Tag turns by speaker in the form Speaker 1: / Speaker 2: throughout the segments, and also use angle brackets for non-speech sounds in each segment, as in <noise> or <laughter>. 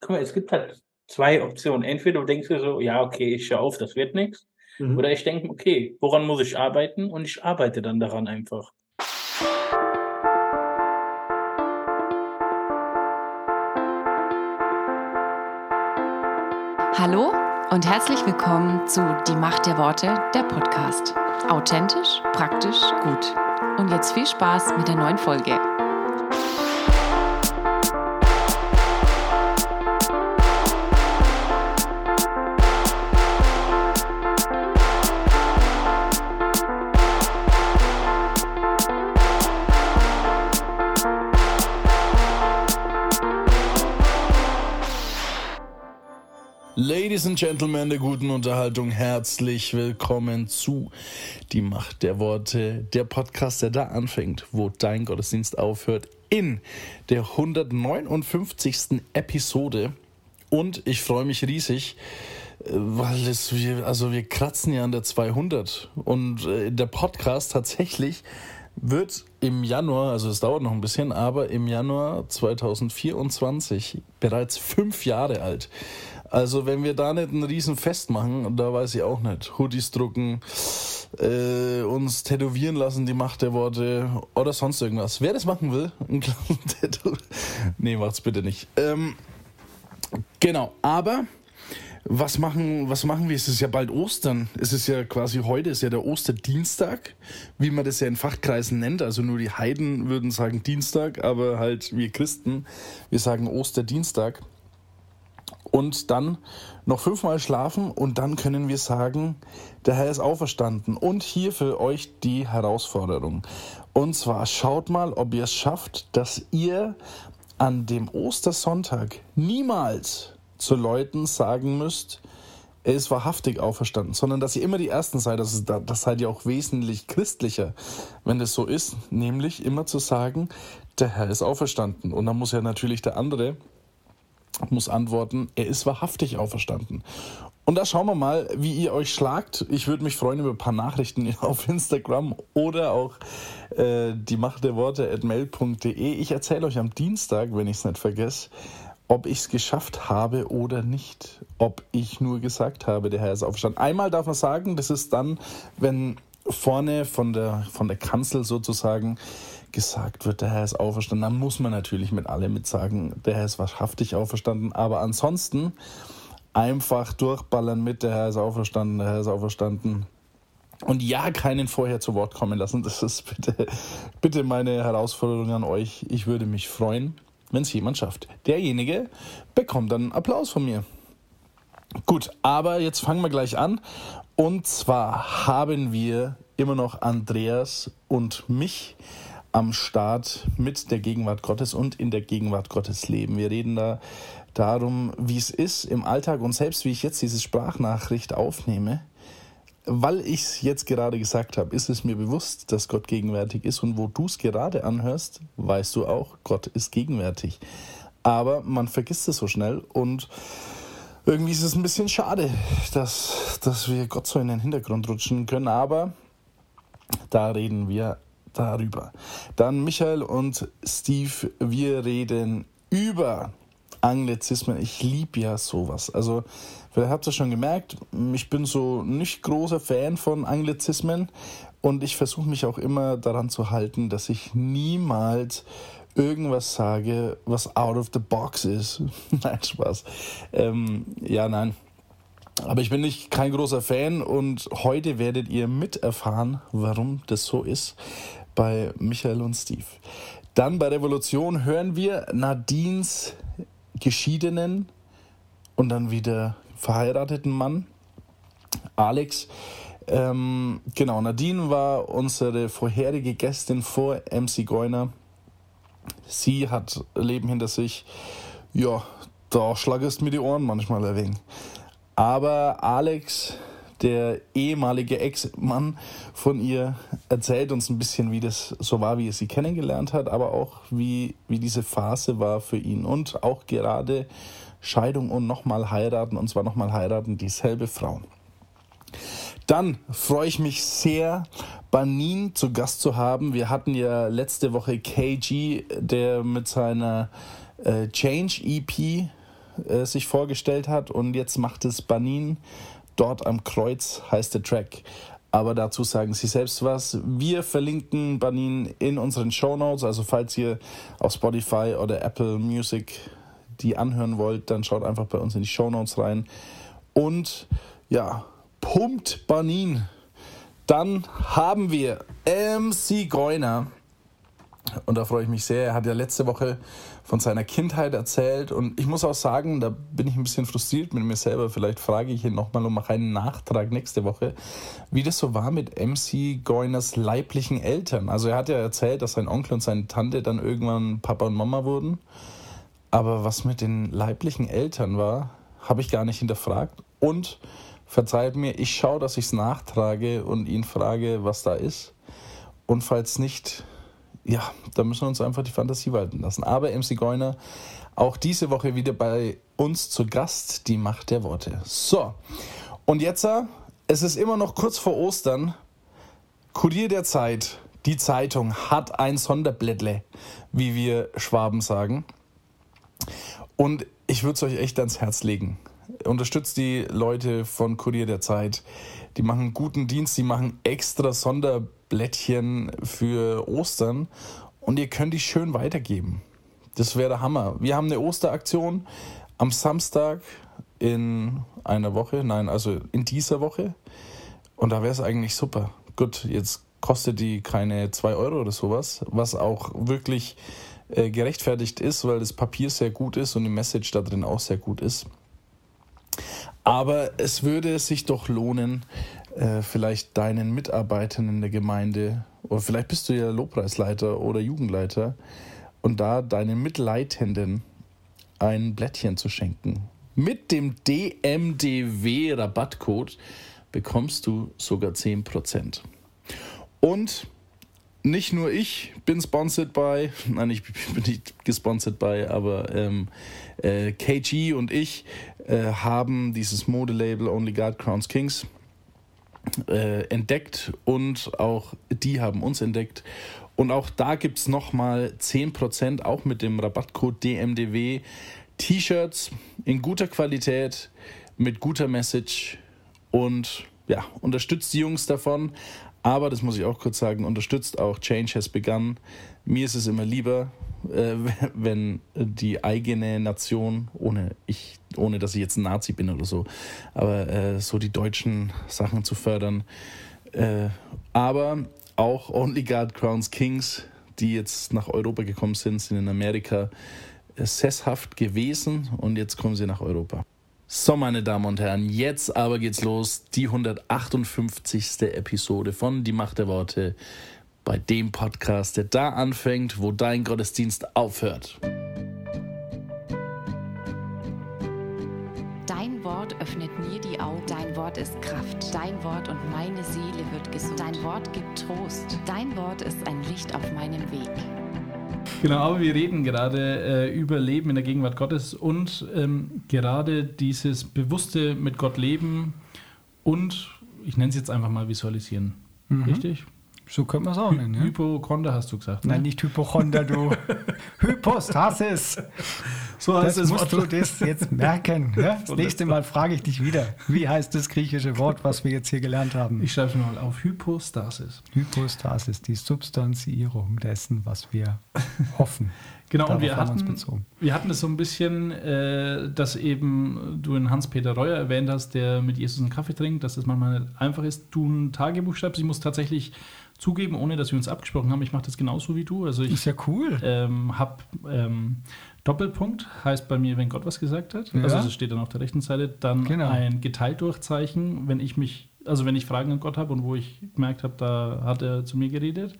Speaker 1: guck mal, es gibt halt zwei Optionen. Entweder du denkst dir so, ja, okay, ich höre auf, das wird nichts. Mhm. Oder ich denke, okay, woran muss ich arbeiten? Und ich arbeite dann daran einfach.
Speaker 2: Hallo und herzlich willkommen zu Die Macht der Worte, der Podcast. Authentisch, praktisch, gut. Und jetzt viel Spaß mit der neuen Folge.
Speaker 3: Ladies and Gentlemen der guten Unterhaltung, herzlich willkommen zu Die Macht der Worte, der Podcast, der da anfängt, wo dein Gottesdienst aufhört, in der 159. Episode. Und ich freue mich riesig, äh, weil es, also wir kratzen ja an der 200 und äh, der Podcast tatsächlich wird im Januar, also es dauert noch ein bisschen, aber im Januar 2024 bereits fünf Jahre alt. Also wenn wir da nicht ein Riesenfest machen, da weiß ich auch nicht. Hoodies drucken, äh, uns tätowieren lassen, die Macht der Worte oder sonst irgendwas. Wer das machen will, ein kleines <laughs> Tattoo. Nee, macht's bitte nicht. Ähm, genau, aber was machen, was machen wir? Es ist ja bald Ostern. Es ist ja quasi heute, ist ja der Osterdienstag, wie man das ja in Fachkreisen nennt. Also nur die Heiden würden sagen Dienstag, aber halt wir Christen, wir sagen Osterdienstag und dann noch fünfmal schlafen und dann können wir sagen, der Herr ist auferstanden. Und hier für euch die Herausforderung. Und zwar schaut mal, ob ihr es schafft, dass ihr an dem Ostersonntag niemals zu Leuten sagen müsst, er ist wahrhaftig auferstanden, sondern dass ihr immer die Ersten seid. Das, ist, das seid ihr auch wesentlich christlicher, wenn das so ist, nämlich immer zu sagen, der Herr ist auferstanden. Und dann muss ja natürlich der andere muss antworten, er ist wahrhaftig auferstanden. Und da schauen wir mal, wie ihr euch schlagt. Ich würde mich freuen über ein paar Nachrichten <laughs> auf Instagram oder auch äh, die Macht der Worte at mail.de. Ich erzähle euch am Dienstag, wenn ich es nicht vergesse, ob ich es geschafft habe oder nicht. Ob ich nur gesagt habe, der Herr ist auferstanden. Einmal darf man sagen, das ist dann, wenn vorne von der, von der Kanzel sozusagen gesagt wird, der Herr ist auferstanden, dann muss man natürlich mit allem mit sagen, der Herr ist wahrhaftig auferstanden. Aber ansonsten einfach durchballern mit, der Herr ist auferstanden, der Herr ist auferstanden. Und ja, keinen vorher zu Wort kommen lassen. Das ist bitte, bitte meine Herausforderung an euch. Ich würde mich freuen, wenn es jemand schafft. Derjenige bekommt dann Applaus von mir. Gut, aber jetzt fangen wir gleich an. Und zwar haben wir immer noch Andreas und mich am Start mit der Gegenwart Gottes und in der Gegenwart Gottes leben. Wir reden da darum, wie es ist im Alltag und selbst wie ich jetzt diese Sprachnachricht aufnehme, weil ich es jetzt gerade gesagt habe, ist es mir bewusst, dass Gott gegenwärtig ist und wo du es gerade anhörst, weißt du auch, Gott ist gegenwärtig. Aber man vergisst es so schnell und irgendwie ist es ein bisschen schade, dass, dass wir Gott so in den Hintergrund rutschen können, aber da reden wir darüber. Dann Michael und Steve, wir reden über Anglizismen. Ich liebe ja sowas. Also, vielleicht habt ihr schon gemerkt, ich bin so nicht großer Fan von Anglizismen und ich versuche mich auch immer daran zu halten, dass ich niemals irgendwas sage, was out of the box ist. <laughs> nein, Spaß. Ähm, ja, nein. Aber ich bin nicht kein großer Fan und heute werdet ihr miterfahren, warum das so ist bei Michael und Steve. Dann bei Revolution hören wir Nadines geschiedenen und dann wieder verheirateten Mann, Alex. Ähm, genau, Nadine war unsere vorherige Gästin vor MC Goiner. Sie hat Leben hinter sich. Ja, da schlagest mir die Ohren manchmal ein wenig. Aber Alex der ehemalige Ex-Mann von ihr erzählt uns ein bisschen, wie das so war, wie er sie kennengelernt hat, aber auch wie, wie diese Phase war für ihn und auch gerade Scheidung und nochmal heiraten und zwar nochmal heiraten dieselbe Frau. Dann freue ich mich sehr, Banin zu Gast zu haben. Wir hatten ja letzte Woche KG, der mit seiner äh, Change EP äh, sich vorgestellt hat und jetzt macht es Banin. Dort am Kreuz heißt der Track. Aber dazu sagen sie selbst was. Wir verlinken Banin in unseren Show Notes. Also falls ihr auf Spotify oder Apple Music die anhören wollt, dann schaut einfach bei uns in die Show Notes rein. Und ja, pumpt Banin. Dann haben wir MC Goiner. Und da freue ich mich sehr. Er hat ja letzte Woche von seiner Kindheit erzählt. Und ich muss auch sagen, da bin ich ein bisschen frustriert mit mir selber. Vielleicht frage ich ihn nochmal und mache einen Nachtrag nächste Woche, wie das so war mit MC Goiners leiblichen Eltern. Also er hat ja erzählt, dass sein Onkel und seine Tante dann irgendwann Papa und Mama wurden. Aber was mit den leiblichen Eltern war, habe ich gar nicht hinterfragt. Und verzeiht mir, ich schaue, dass ich es nachtrage und ihn frage, was da ist. Und falls nicht, ja, da müssen wir uns einfach die Fantasie walten lassen. Aber MC Goiner, auch diese Woche wieder bei uns zu Gast, die Macht der Worte. So, und jetzt, äh, es ist immer noch kurz vor Ostern. Kurier der Zeit, die Zeitung hat ein Sonderblättle, wie wir Schwaben sagen. Und ich würde es euch echt ans Herz legen unterstützt die Leute von Kurier der Zeit. Die machen guten Dienst, die machen extra Sonderblättchen für Ostern und ihr könnt die schön weitergeben. Das wäre der Hammer. Wir haben eine Osteraktion am Samstag in einer Woche, nein, also in dieser Woche. Und da wäre es eigentlich super. Gut, jetzt kostet die keine 2 Euro oder sowas, was auch wirklich äh, gerechtfertigt ist, weil das Papier sehr gut ist und die Message da drin auch sehr gut ist. Aber es würde sich doch lohnen, äh, vielleicht deinen Mitarbeitern in der Gemeinde, oder vielleicht bist du ja Lobpreisleiter oder Jugendleiter, und da deinen Mitleitenden ein Blättchen zu schenken. Mit dem DMDW-Rabattcode bekommst du sogar 10%. Und nicht nur ich bin sponsored by, <laughs> nein, ich bin nicht gesponsert by, aber ähm, äh, KG und ich äh, haben dieses Modelabel Only God Crowns Kings äh, entdeckt und auch die haben uns entdeckt. Und auch da gibt es nochmal 10%, auch mit dem Rabattcode DMDW, T-Shirts in guter Qualität, mit guter Message und ja, unterstützt die Jungs davon. Aber, das muss ich auch kurz sagen, unterstützt auch Change Has Begun. Mir ist es immer lieber, äh, <laughs> wenn die eigene Nation, ohne, ich, ohne dass ich jetzt ein Nazi bin oder so, aber äh, so die deutschen Sachen zu fördern. Äh, aber auch Only God Crowns Kings, die jetzt nach Europa gekommen sind, sind in Amerika äh, sesshaft gewesen und jetzt kommen sie nach Europa. So, meine Damen und Herren, jetzt aber geht's los. Die 158. Episode von Die Macht der Worte bei dem Podcast, der da anfängt, wo dein Gottesdienst aufhört.
Speaker 2: Dein Wort öffnet mir die Augen. Dein Wort ist Kraft. Dein Wort und meine Seele wird gesund. Dein Wort gibt Trost. Dein Wort ist ein Licht auf meinem Weg.
Speaker 1: Genau, aber wir reden gerade äh, über Leben in der Gegenwart Gottes und ähm, gerade dieses bewusste mit Gott leben und ich nenne es jetzt einfach mal visualisieren. Mhm. Richtig?
Speaker 4: So könnte man es auch nennen.
Speaker 1: Ja? Hypochonder hast du gesagt.
Speaker 4: Ne? Nein, nicht Hypochonder, du. <laughs> Hypostasis. So heißt das musst Wort. du das jetzt merken. Ja? Das nächste Mal frage ich dich wieder. Wie heißt das griechische Wort, was wir jetzt hier gelernt haben?
Speaker 1: Ich schreibe es mal auf. Hypostasis.
Speaker 4: Hypostasis, die Substanzierung dessen, was wir <laughs> hoffen.
Speaker 1: Genau, Darauf und wir hatten, wir hatten es so ein bisschen, äh, dass eben du in Hans-Peter Reuer erwähnt hast, der mit Jesus einen Kaffee trinkt, dass es manchmal nicht einfach ist. Du ein Tagebuch schreibst. Ich muss tatsächlich zugeben, ohne dass wir uns abgesprochen haben, ich mache das genauso wie du. Also ich
Speaker 4: ist ja cool.
Speaker 1: Ähm, habe ähm, Doppelpunkt, heißt bei mir, wenn Gott was gesagt hat. Ja. Also das steht dann auf der rechten Seite. Dann genau. ein geteilt Durchzeichen, wenn ich mich, also wenn ich Fragen an Gott habe und wo ich gemerkt habe, da hat er zu mir geredet.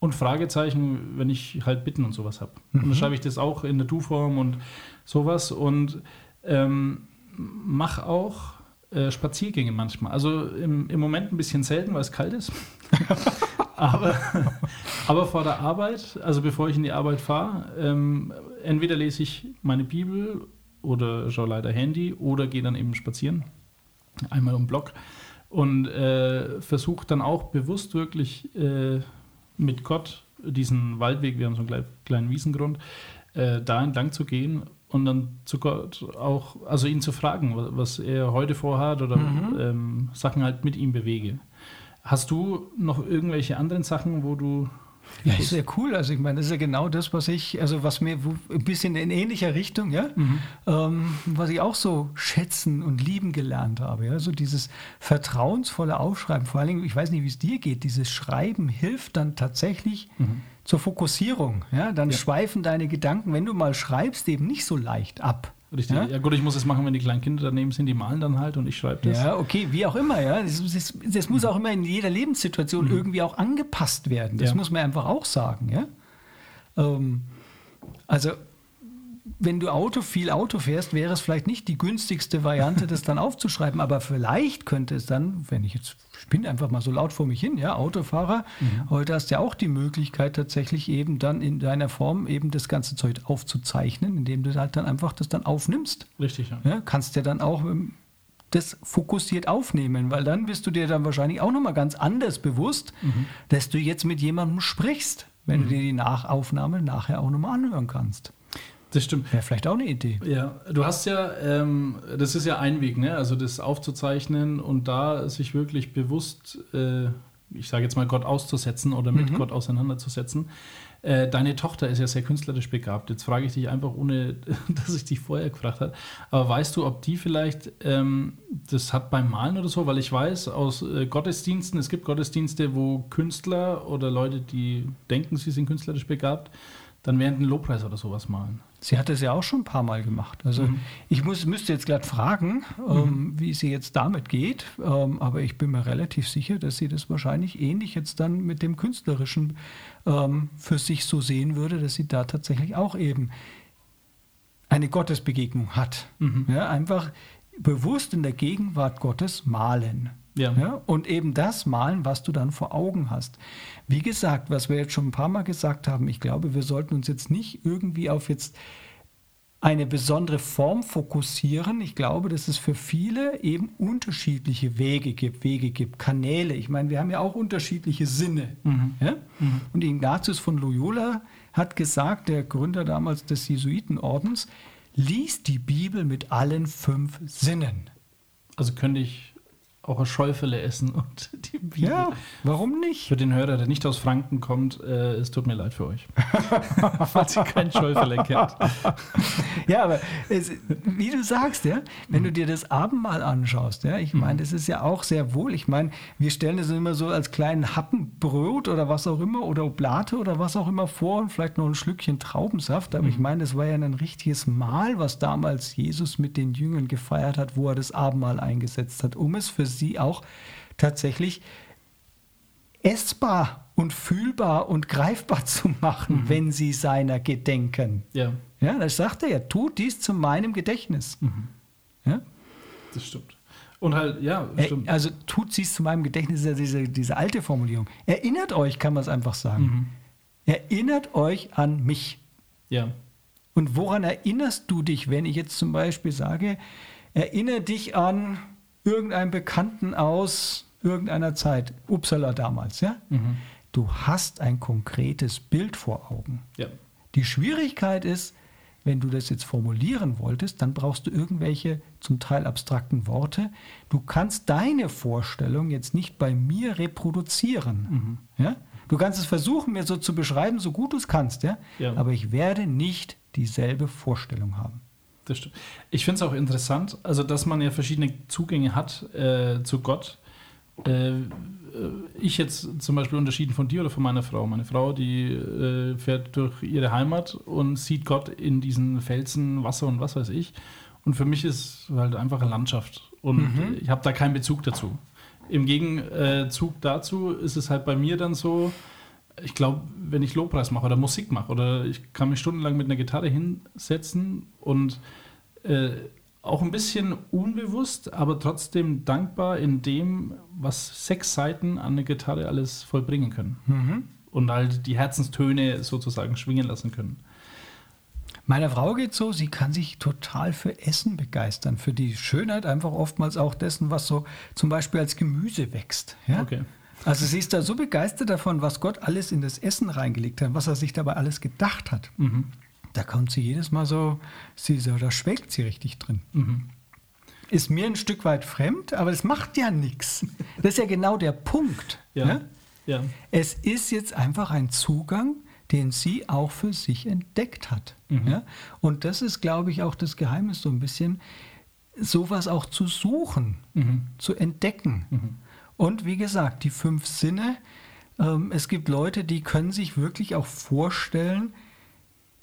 Speaker 1: Und Fragezeichen, wenn ich halt Bitten und sowas habe. Mhm. Und dann schreibe ich das auch in der Du-Form und sowas. Und ähm, mach auch äh, Spaziergänge manchmal. Also im, im Moment ein bisschen selten, weil es kalt ist. <laughs> aber, aber vor der Arbeit, also bevor ich in die Arbeit fahre, ähm, entweder lese ich meine Bibel oder schaue leider Handy oder gehe dann eben spazieren. Einmal um Block. Und äh, versuche dann auch bewusst wirklich äh, mit Gott diesen Waldweg, wir haben so einen kleinen Wiesengrund, äh, da entlang zu gehen und dann zu Gott auch, also ihn zu fragen, was er heute vorhat oder mhm. ähm, Sachen halt mit ihm bewege. Hast du noch irgendwelche anderen Sachen, wo du
Speaker 4: ja, ist ja cool. Also ich meine, das ist ja genau das, was ich, also was mir ein bisschen in ähnlicher Richtung, ja, mhm. ähm, was ich auch so schätzen und lieben gelernt habe. Ja, so dieses vertrauensvolle Aufschreiben. Vor allen Dingen, ich weiß nicht, wie es dir geht. Dieses Schreiben hilft dann tatsächlich mhm. zur Fokussierung. Ja, dann ja. schweifen deine Gedanken, wenn du mal schreibst, eben nicht so leicht ab.
Speaker 1: Richtig. Ja? ja? gut, ich muss es machen, wenn die kleinen Kinder daneben sind, die malen dann halt und ich schreibe das.
Speaker 4: Ja, okay, wie auch immer, ja. Das, das, das muss auch immer in jeder Lebenssituation mhm. irgendwie auch angepasst werden. Das ja. muss man einfach auch sagen, ja. Ähm, also wenn du Auto viel Auto fährst, wäre es vielleicht nicht die günstigste Variante, das dann aufzuschreiben. Aber vielleicht könnte es dann, wenn ich jetzt spinne einfach mal so laut vor mich hin, ja, Autofahrer, mhm. heute hast du ja auch die Möglichkeit, tatsächlich eben dann in deiner Form eben das ganze Zeug aufzuzeichnen, indem du halt dann einfach das dann aufnimmst.
Speaker 1: Richtig, ja.
Speaker 4: ja kannst ja dann auch ähm, das fokussiert aufnehmen, weil dann bist du dir dann wahrscheinlich auch nochmal ganz anders bewusst, mhm. dass du jetzt mit jemandem sprichst, wenn mhm. du dir die Nachaufnahme nachher auch nochmal anhören kannst.
Speaker 1: Das stimmt.
Speaker 4: Wäre vielleicht auch eine Idee.
Speaker 1: Ja, du hast ja, ähm, das ist ja ein Weg, ne? also das aufzuzeichnen und da sich wirklich bewusst, äh, ich sage jetzt mal, Gott auszusetzen oder mit mhm. Gott auseinanderzusetzen. Äh, deine Tochter ist ja sehr künstlerisch begabt. Jetzt frage ich dich einfach, ohne <laughs> dass ich dich vorher gefragt habe. Aber weißt du, ob die vielleicht ähm, das hat beim Malen oder so? Weil ich weiß aus äh, Gottesdiensten, es gibt Gottesdienste, wo Künstler oder Leute, die denken, sie sind künstlerisch begabt, dann während ein Lobpreis oder sowas malen.
Speaker 4: Sie hat es ja auch schon ein paar Mal gemacht. Also mhm. ich muss, müsste jetzt gerade fragen, ähm, mhm. wie sie jetzt damit geht, ähm, aber ich bin mir relativ sicher, dass sie das wahrscheinlich ähnlich jetzt dann mit dem Künstlerischen ähm, für sich so sehen würde, dass sie da tatsächlich auch eben eine Gottesbegegnung hat. Mhm. Ja, einfach bewusst in der Gegenwart Gottes malen. Ja. ja. Und eben das malen, was du dann vor Augen hast. Wie gesagt, was wir jetzt schon ein paar Mal gesagt haben, ich glaube, wir sollten uns jetzt nicht irgendwie auf jetzt eine besondere Form fokussieren. Ich glaube, dass es für viele eben unterschiedliche Wege gibt, Wege gibt, Kanäle. Ich meine, wir haben ja auch unterschiedliche Sinne. Mhm. Ja? Mhm. Und Ignatius von Loyola hat gesagt, der Gründer damals des Jesuitenordens, lies die Bibel mit allen fünf Sinnen.
Speaker 1: Also könnte ich auch eine Schäufele essen und <laughs>
Speaker 4: die Bibel. Ja, warum nicht?
Speaker 1: Für den Hörer, der nicht aus Franken kommt, äh, es tut mir leid für euch. <laughs> Falls ihr kein Schäufele kennt.
Speaker 4: ja, aber es, wie du sagst, ja, wenn du dir das Abendmahl anschaust, ja, ich meine, das ist ja auch sehr wohl. Ich meine, wir stellen das immer so als kleinen Happen Brot oder was auch immer oder Oblate oder was auch immer vor und vielleicht noch ein Schlückchen Traubensaft. Aber mhm. ich meine, das war ja ein richtiges Mahl, was damals Jesus mit den Jüngern gefeiert hat, wo er das Abendmahl eingesetzt hat, um es für sie sie auch tatsächlich essbar und fühlbar und greifbar zu machen, mhm. wenn sie seiner gedenken. Ja. Ja, das sagt er ja, tut dies zu meinem Gedächtnis. Mhm.
Speaker 1: Ja? Das stimmt. Und halt, ja,
Speaker 4: stimmt. Also tut sie es zu meinem Gedächtnis, ist ja diese, diese alte Formulierung. Erinnert euch, kann man es einfach sagen. Mhm. Erinnert euch an mich.
Speaker 1: Ja.
Speaker 4: Und woran erinnerst du dich, wenn ich jetzt zum Beispiel sage, erinnere dich an irgendeinem Bekannten aus irgendeiner Zeit, Uppsala damals, ja? Mhm. Du hast ein konkretes Bild vor Augen.
Speaker 1: Ja.
Speaker 4: Die Schwierigkeit ist, wenn du das jetzt formulieren wolltest, dann brauchst du irgendwelche zum Teil abstrakten Worte. Du kannst deine Vorstellung jetzt nicht bei mir reproduzieren. Mhm. Ja? Du kannst es versuchen, mir so zu beschreiben, so gut du es kannst, ja? ja? aber ich werde nicht dieselbe Vorstellung haben
Speaker 1: das stimmt. Ich finde es auch interessant, also dass man ja verschiedene Zugänge hat äh, zu Gott. Äh, ich jetzt zum Beispiel unterschieden von dir oder von meiner Frau. Meine Frau, die äh, fährt durch ihre Heimat und sieht Gott in diesen Felsen, Wasser und was weiß ich. Und für mich ist halt einfach eine Landschaft. Und mhm. ich habe da keinen Bezug dazu. Im Gegenzug dazu ist es halt bei mir dann so, ich glaube, wenn ich Lobpreis mache oder Musik mache oder ich kann mich stundenlang mit einer Gitarre hinsetzen und äh, auch ein bisschen unbewusst, aber trotzdem dankbar in dem, was sechs Seiten an der Gitarre alles vollbringen können. Mhm. Und halt die Herzenstöne sozusagen schwingen lassen können.
Speaker 4: Meiner Frau geht so, sie kann sich total für Essen begeistern, für die Schönheit einfach oftmals auch dessen, was so zum Beispiel als Gemüse wächst. Ja? Okay. Also sie ist da so begeistert davon, was Gott alles in das Essen reingelegt hat, was er sich dabei alles gedacht hat. Mhm. da kommt sie jedes Mal so, sie so, da schwelgt sie richtig drin. Mhm. Ist mir ein Stück weit fremd, aber es macht ja nichts. Das ist ja genau der Punkt. Ja. Ne? ja. Es ist jetzt einfach ein Zugang, den sie auch für sich entdeckt hat. Mhm. Ja? Und das ist, glaube ich, auch das Geheimnis so ein bisschen, sowas auch zu suchen, mhm. zu entdecken. Und wie gesagt, die fünf Sinne, ähm, es gibt Leute, die können sich wirklich auch vorstellen,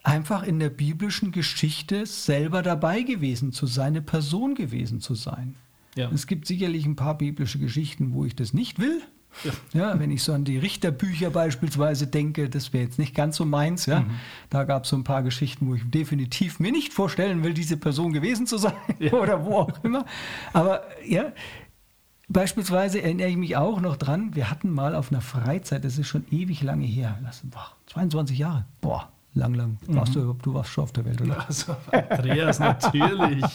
Speaker 4: einfach in der biblischen Geschichte selber dabei gewesen zu sein, eine Person gewesen zu sein. Ja. Es gibt sicherlich ein paar biblische Geschichten, wo ich das nicht will. Ja. ja. wenn ich so an die Richterbücher beispielsweise denke, das wäre jetzt nicht ganz so meins. Ja. Mhm. Da gab es so ein paar Geschichten, wo ich definitiv mir nicht vorstellen will, diese Person gewesen zu sein ja. <laughs> oder wo auch immer. Aber ja, beispielsweise erinnere ich mich auch noch dran, wir hatten mal auf einer Freizeit, das ist schon ewig lange her, lass, boah, 22 Jahre, boah, lang, lang. Warst mhm. du, du warst schon auf der Welt, oder?
Speaker 1: Also, Andreas, natürlich.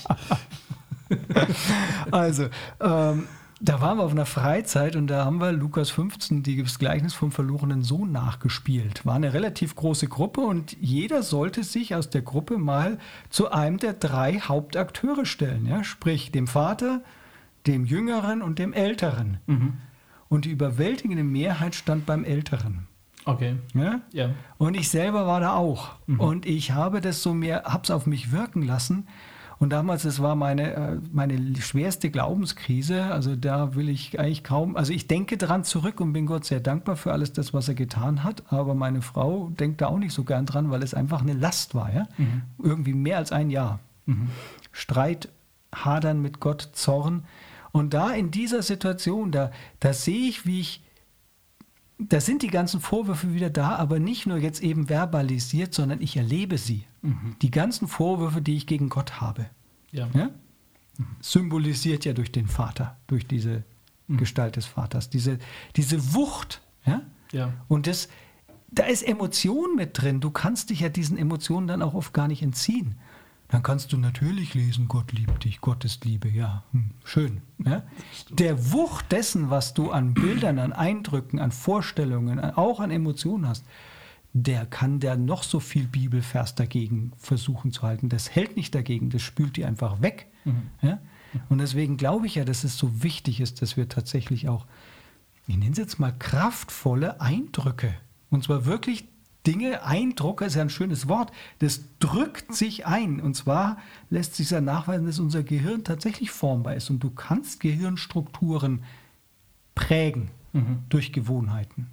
Speaker 1: <laughs>
Speaker 4: also, ähm, da waren wir auf einer Freizeit und da haben wir Lukas 15, das Gleichnis vom verlorenen Sohn, nachgespielt. War eine relativ große Gruppe und jeder sollte sich aus der Gruppe mal zu einem der drei Hauptakteure stellen. Ja? Sprich, dem Vater, dem Jüngeren und dem Älteren. Mhm. Und die überwältigende Mehrheit stand beim Älteren.
Speaker 1: Okay.
Speaker 4: Ja? ja. Und ich selber war da auch. Mhm. Und ich habe das so mehr, habe es auf mich wirken lassen. Und damals, das war meine, äh, meine schwerste Glaubenskrise. Also da will ich eigentlich kaum, also ich denke daran zurück und bin Gott sehr dankbar für alles das, was er getan hat. Aber meine Frau denkt da auch nicht so gern dran, weil es einfach eine Last war. Ja? Mhm. Irgendwie mehr als ein Jahr. Mhm. Streit, Hadern mit Gott, Zorn. Und da in dieser Situation, da, da sehe ich, wie ich da sind die ganzen Vorwürfe wieder da, aber nicht nur jetzt eben verbalisiert, sondern ich erlebe sie. Mhm. Die ganzen Vorwürfe, die ich gegen Gott habe. Ja. ja? Symbolisiert ja durch den Vater, durch diese mhm. Gestalt des Vaters, diese, diese Wucht. Ja? ja. Und das, da ist Emotion mit drin. Du kannst dich ja diesen Emotionen dann auch oft gar nicht entziehen dann kannst du natürlich lesen, Gott liebt dich, Gottes Liebe, ja, hm, schön. Ja? Der Wucht dessen, was du an Bildern, an Eindrücken, an Vorstellungen, auch an Emotionen hast, der kann der noch so viel Bibelvers dagegen versuchen zu halten. Das hält nicht dagegen, das spült die einfach weg. Mhm. Ja? Und deswegen glaube ich ja, dass es so wichtig ist, dass wir tatsächlich auch, ich nenne es jetzt mal kraftvolle Eindrücke, und zwar wirklich Dinge, Eindruck ist ja ein schönes Wort, das drückt sich ein. Und zwar lässt sich ja nachweisen, dass unser Gehirn tatsächlich formbar ist. Und du kannst Gehirnstrukturen prägen mhm. durch Gewohnheiten.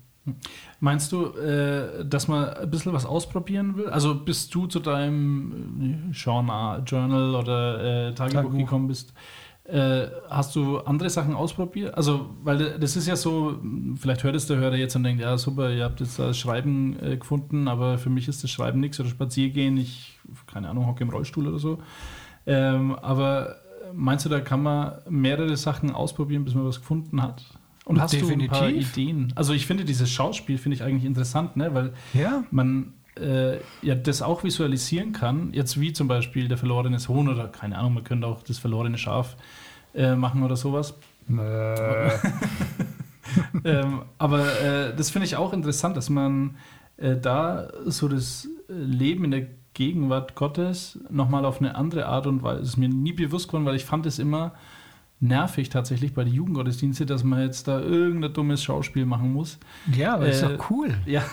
Speaker 1: Meinst du, äh, dass man ein bisschen was ausprobieren will? Also bist du zu deinem äh, Journal oder äh, Tagebuch, Tagebuch gekommen bist, äh, hast du andere Sachen ausprobiert? Also, weil das ist ja so, vielleicht hört es der Hörer jetzt und denkt, ja super, ihr habt jetzt das Schreiben äh, gefunden, aber für mich ist das Schreiben nichts oder Spaziergehen, ich, keine Ahnung, hocke im Rollstuhl oder so. Ähm, aber meinst du, da kann man mehrere Sachen ausprobieren, bis man was gefunden hat? Und hast Definitiv. du ein paar Ideen? Also ich finde dieses Schauspiel finde ich eigentlich interessant, ne? weil ja. man äh, ja das auch visualisieren kann, jetzt wie zum Beispiel der verlorene Sohn oder keine Ahnung, man könnte auch das verlorene Schaf äh, machen oder sowas. <laughs> ähm, aber äh, das finde ich auch interessant, dass man äh, da so das Leben in der Gegenwart Gottes nochmal auf eine andere Art und Weise, das ist mir nie bewusst geworden, weil ich fand es immer nervig tatsächlich bei den Jugendgottesdiensten, dass man jetzt da irgendein dummes Schauspiel machen muss.
Speaker 4: Ja, aber äh, ist doch cool.
Speaker 1: Ja,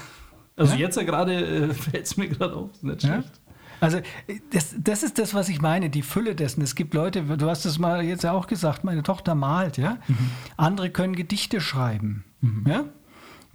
Speaker 1: also ja? jetzt ja gerade äh, <laughs> fällt es mir gerade auf, nicht schlecht. Ja?
Speaker 4: Also das, das ist das, was ich meine, die Fülle dessen. Es gibt Leute, du hast es mal jetzt ja auch gesagt, meine Tochter malt, ja. Mhm. Andere können Gedichte schreiben, mhm. ja.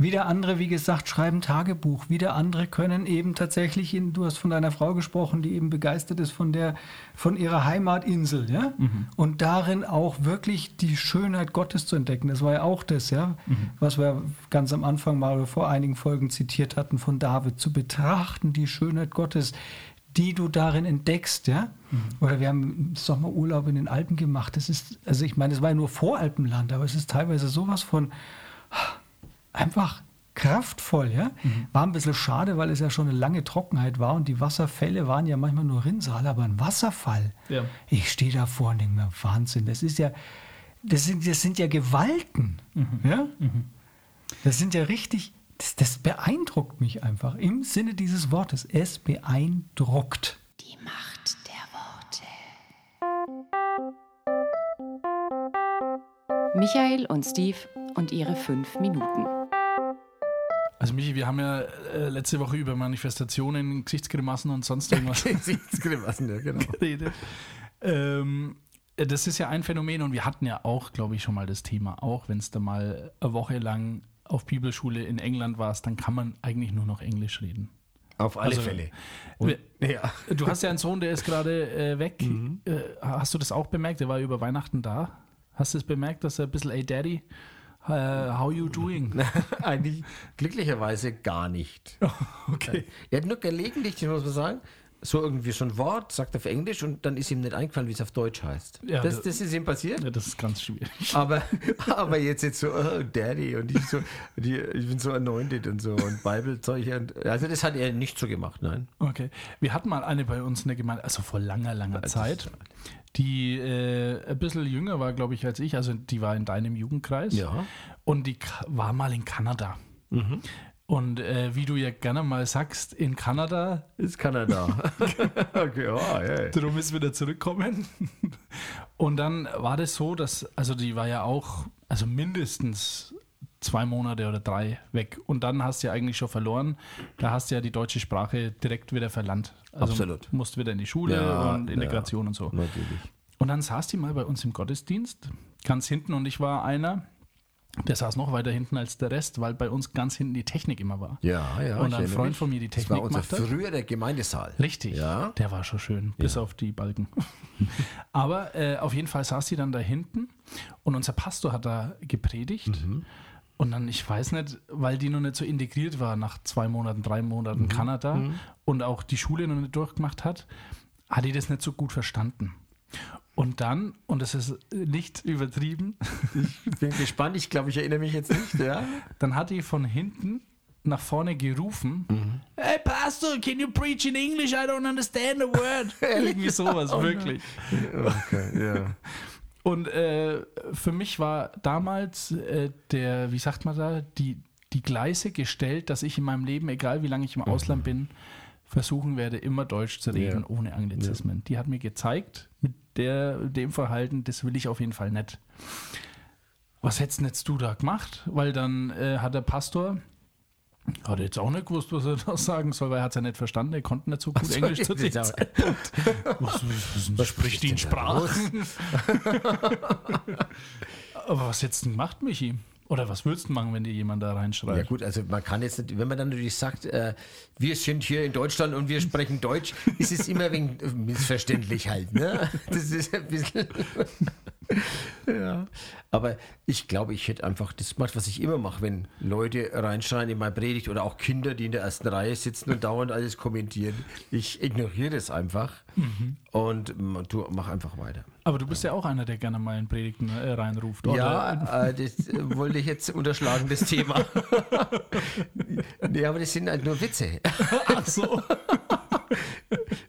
Speaker 4: Wieder andere, wie gesagt, schreiben Tagebuch. Wieder andere können eben tatsächlich, in, du hast von deiner Frau gesprochen, die eben begeistert ist von, der, von ihrer Heimatinsel, ja? Mhm. Und darin auch wirklich die Schönheit Gottes zu entdecken. Das war ja auch das, ja, mhm. was wir ganz am Anfang mal vor einigen Folgen zitiert hatten von David, zu betrachten die Schönheit Gottes, die du darin entdeckst, ja. Mhm. Oder wir haben Sommerurlaub in den Alpen gemacht. Das ist, also ich meine, es war ja nur Voralpenland, aber es ist teilweise sowas von einfach kraftvoll, ja. Mhm. War ein bisschen schade, weil es ja schon eine lange Trockenheit war und die Wasserfälle waren ja manchmal nur Rinnsal, aber ein Wasserfall. Ja. Ich stehe davor und denke mir, Wahnsinn, das ist ja, das sind, das sind ja Gewalten, mhm. ja. Mhm. Das sind ja richtig das, das beeindruckt mich einfach im Sinne dieses Wortes. Es beeindruckt.
Speaker 2: Die Macht der Worte. Michael und Steve und ihre fünf Minuten.
Speaker 1: Also Michi, wir haben ja äh, letzte Woche über Manifestationen, Gesichtsgrimassen und sonst irgendwas <laughs> Gesichtsgrimassen, ja, genau. geredet. Ähm, das ist ja ein Phänomen und wir hatten ja auch, glaube ich, schon mal das Thema, auch wenn es da mal eine Woche lang auf Bibelschule in England warst, dann kann man eigentlich nur noch Englisch reden.
Speaker 5: Auf alle also, Fälle.
Speaker 1: Und, ja. <laughs> Du hast ja einen Sohn, der ist gerade äh, weg. Mhm. Äh, hast du das auch bemerkt? Der war über Weihnachten da. Hast du es bemerkt, dass er ein bisschen, ey Daddy, uh, how you doing? <laughs>
Speaker 5: Eigentlich glücklicherweise gar nicht. <laughs> okay. Er hat nur gelegentlich, muss man sagen, so irgendwie so ein Wort, sagt er auf Englisch und dann ist ihm nicht eingefallen, wie es auf Deutsch heißt. Ja, das, das ist ihm passiert.
Speaker 1: Ja, das ist ganz schwierig.
Speaker 5: Aber, aber jetzt, jetzt so, oh, Daddy und ich so, die, ich bin so anointed und so und Bibelzeug. Also das hat er nicht so gemacht, nein.
Speaker 1: Okay. Wir hatten mal eine bei uns in der Gemeinde, also vor langer, langer Zeit, die äh, ein bisschen jünger war, glaube ich, als ich. Also die war in deinem Jugendkreis.
Speaker 5: Ja.
Speaker 1: Und die war mal in Kanada. Mhm. Und äh, wie du ja gerne mal sagst, in Kanada
Speaker 5: ist Kanada. <laughs>
Speaker 1: okay, oh, yeah. Darum müssen wir da zurückkommen. Und dann war das so, dass, also die war ja auch, also mindestens zwei Monate oder drei weg. Und dann hast du ja eigentlich schon verloren. Da hast du ja die deutsche Sprache direkt wieder verlernt.
Speaker 5: Also Absolut.
Speaker 1: Musst wieder in die Schule ja, und Integration
Speaker 5: ja,
Speaker 1: und so.
Speaker 5: Natürlich.
Speaker 1: Und dann saß die mal bei uns im Gottesdienst, ganz hinten, und ich war einer der saß noch weiter hinten als der Rest, weil bei uns ganz hinten die Technik immer war.
Speaker 5: Ja, ja.
Speaker 1: Und ein Freund von mir die Technik
Speaker 5: das war unser früher der Gemeindesaal.
Speaker 1: Richtig. Ja. Der war schon schön, bis ja. auf die Balken. <laughs> Aber äh, auf jeden Fall saß sie dann da hinten und unser Pastor hat da gepredigt. Mhm. Und dann, ich weiß nicht, weil die noch nicht so integriert war nach zwei Monaten, drei Monaten mhm. Kanada mhm. und auch die Schule noch nicht durchgemacht hat, hat die das nicht so gut verstanden. Und dann, und das ist nicht übertrieben.
Speaker 5: Ich bin gespannt, ich glaube, ich erinnere mich jetzt nicht, ja. <laughs>
Speaker 1: Dann hat die von hinten nach vorne gerufen: mhm. Hey Pastor, can you preach in English? I don't understand a word. <laughs> Irgendwie sowas, oh, wirklich. Okay, ja. Und äh, für mich war damals äh, der, wie sagt man da, die, die Gleise gestellt, dass ich in meinem Leben, egal wie lange ich im. Ausland bin, versuchen werde, immer Deutsch zu reden, ja. ohne Anglizismen. Ja. Die hat mir gezeigt, mit der, dem Verhalten, das will ich auf jeden Fall nicht. Was hättest jetzt du da gemacht? Weil dann äh, hat der Pastor, hat jetzt auch nicht gewusst, was er da sagen soll, weil er hat es ja nicht verstanden, er konnte nicht so gut so, Englisch <laughs> zu dem Zeitpunkt. <laughs> was, was, was spricht die in Sprachen? <laughs> Aber was du gemacht, Michi? Oder was würdest du machen, wenn dir jemand da reinschreibt?
Speaker 5: Ja gut, also man kann jetzt nicht, wenn man dann natürlich sagt, äh, wir sind hier in Deutschland und wir sprechen Deutsch, ist es immer wegen missverständlich halt. Ne? Das ist ein bisschen... <laughs> ja. Aber ich glaube, ich hätte einfach das gemacht, was ich immer mache, wenn Leute reinschreien in meine Predigt oder auch Kinder, die in der ersten Reihe sitzen und dauernd alles kommentieren. Ich ignoriere das einfach mhm. und du mach einfach weiter.
Speaker 1: Aber du bist ja auch einer, der gerne mal in Predigten äh, reinruft, oder?
Speaker 5: Ja, äh, das wollte ich jetzt unterschlagen, das Thema. <laughs> nee, aber das sind halt nur Witze. <laughs> Ach so.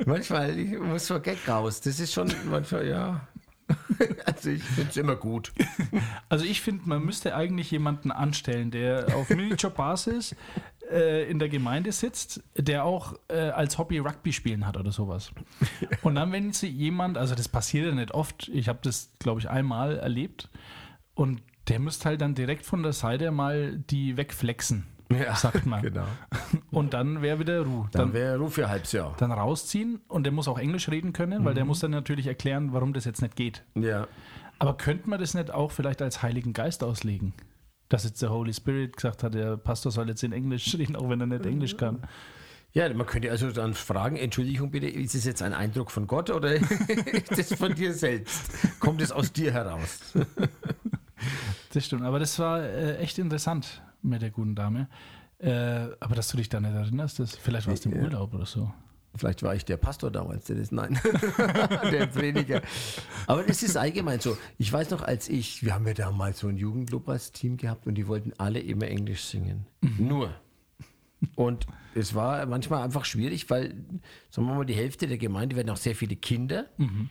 Speaker 5: manchmal, ich muss so Gag raus. Das ist schon manchmal, ja. <laughs> Also ich finde es immer gut. <laughs>
Speaker 1: Also ich finde, man müsste eigentlich jemanden anstellen, der auf Minijob-Basis äh, in der Gemeinde sitzt, der auch äh, als Hobby Rugby spielen hat oder sowas. Und dann, wenn sie jemand, also das passiert ja nicht oft, ich habe das, glaube ich, einmal erlebt, und der müsste halt dann direkt von der Seite mal die wegflexen ja, sagt man. Genau. Und dann wäre wieder Ruhe.
Speaker 5: Dann, dann wäre Ruhe für ein halbes Jahr.
Speaker 1: Dann rausziehen und der muss auch Englisch reden können, weil mhm. der muss dann natürlich erklären, warum das jetzt nicht geht.
Speaker 5: Ja.
Speaker 1: Aber könnte man das nicht auch vielleicht als Heiligen Geist auslegen? Dass jetzt der Holy Spirit gesagt hat, der Pastor soll jetzt in Englisch <laughs> reden, auch wenn er nicht Englisch kann.
Speaker 5: Ja, man könnte also dann fragen, Entschuldigung bitte, ist es jetzt ein Eindruck von Gott oder <laughs> ist das von dir selbst? Kommt es aus dir heraus? <laughs>
Speaker 1: Das stimmt, aber das war äh, echt interessant mit der guten Dame. Äh, aber dass du dich da nicht erinnerst, das, vielleicht warst du im Urlaub oder so.
Speaker 5: Vielleicht war ich der Pastor damals, der das, nein, <laughs> der Prediger. Aber es ist allgemein so. Ich weiß noch, als ich, wir haben ja damals so ein Jugendclub als Team gehabt und die wollten alle immer Englisch singen. Mhm. Nur. Und es war manchmal einfach schwierig, weil, sagen wir mal, die Hälfte der Gemeinde werden auch sehr viele Kinder. Mhm.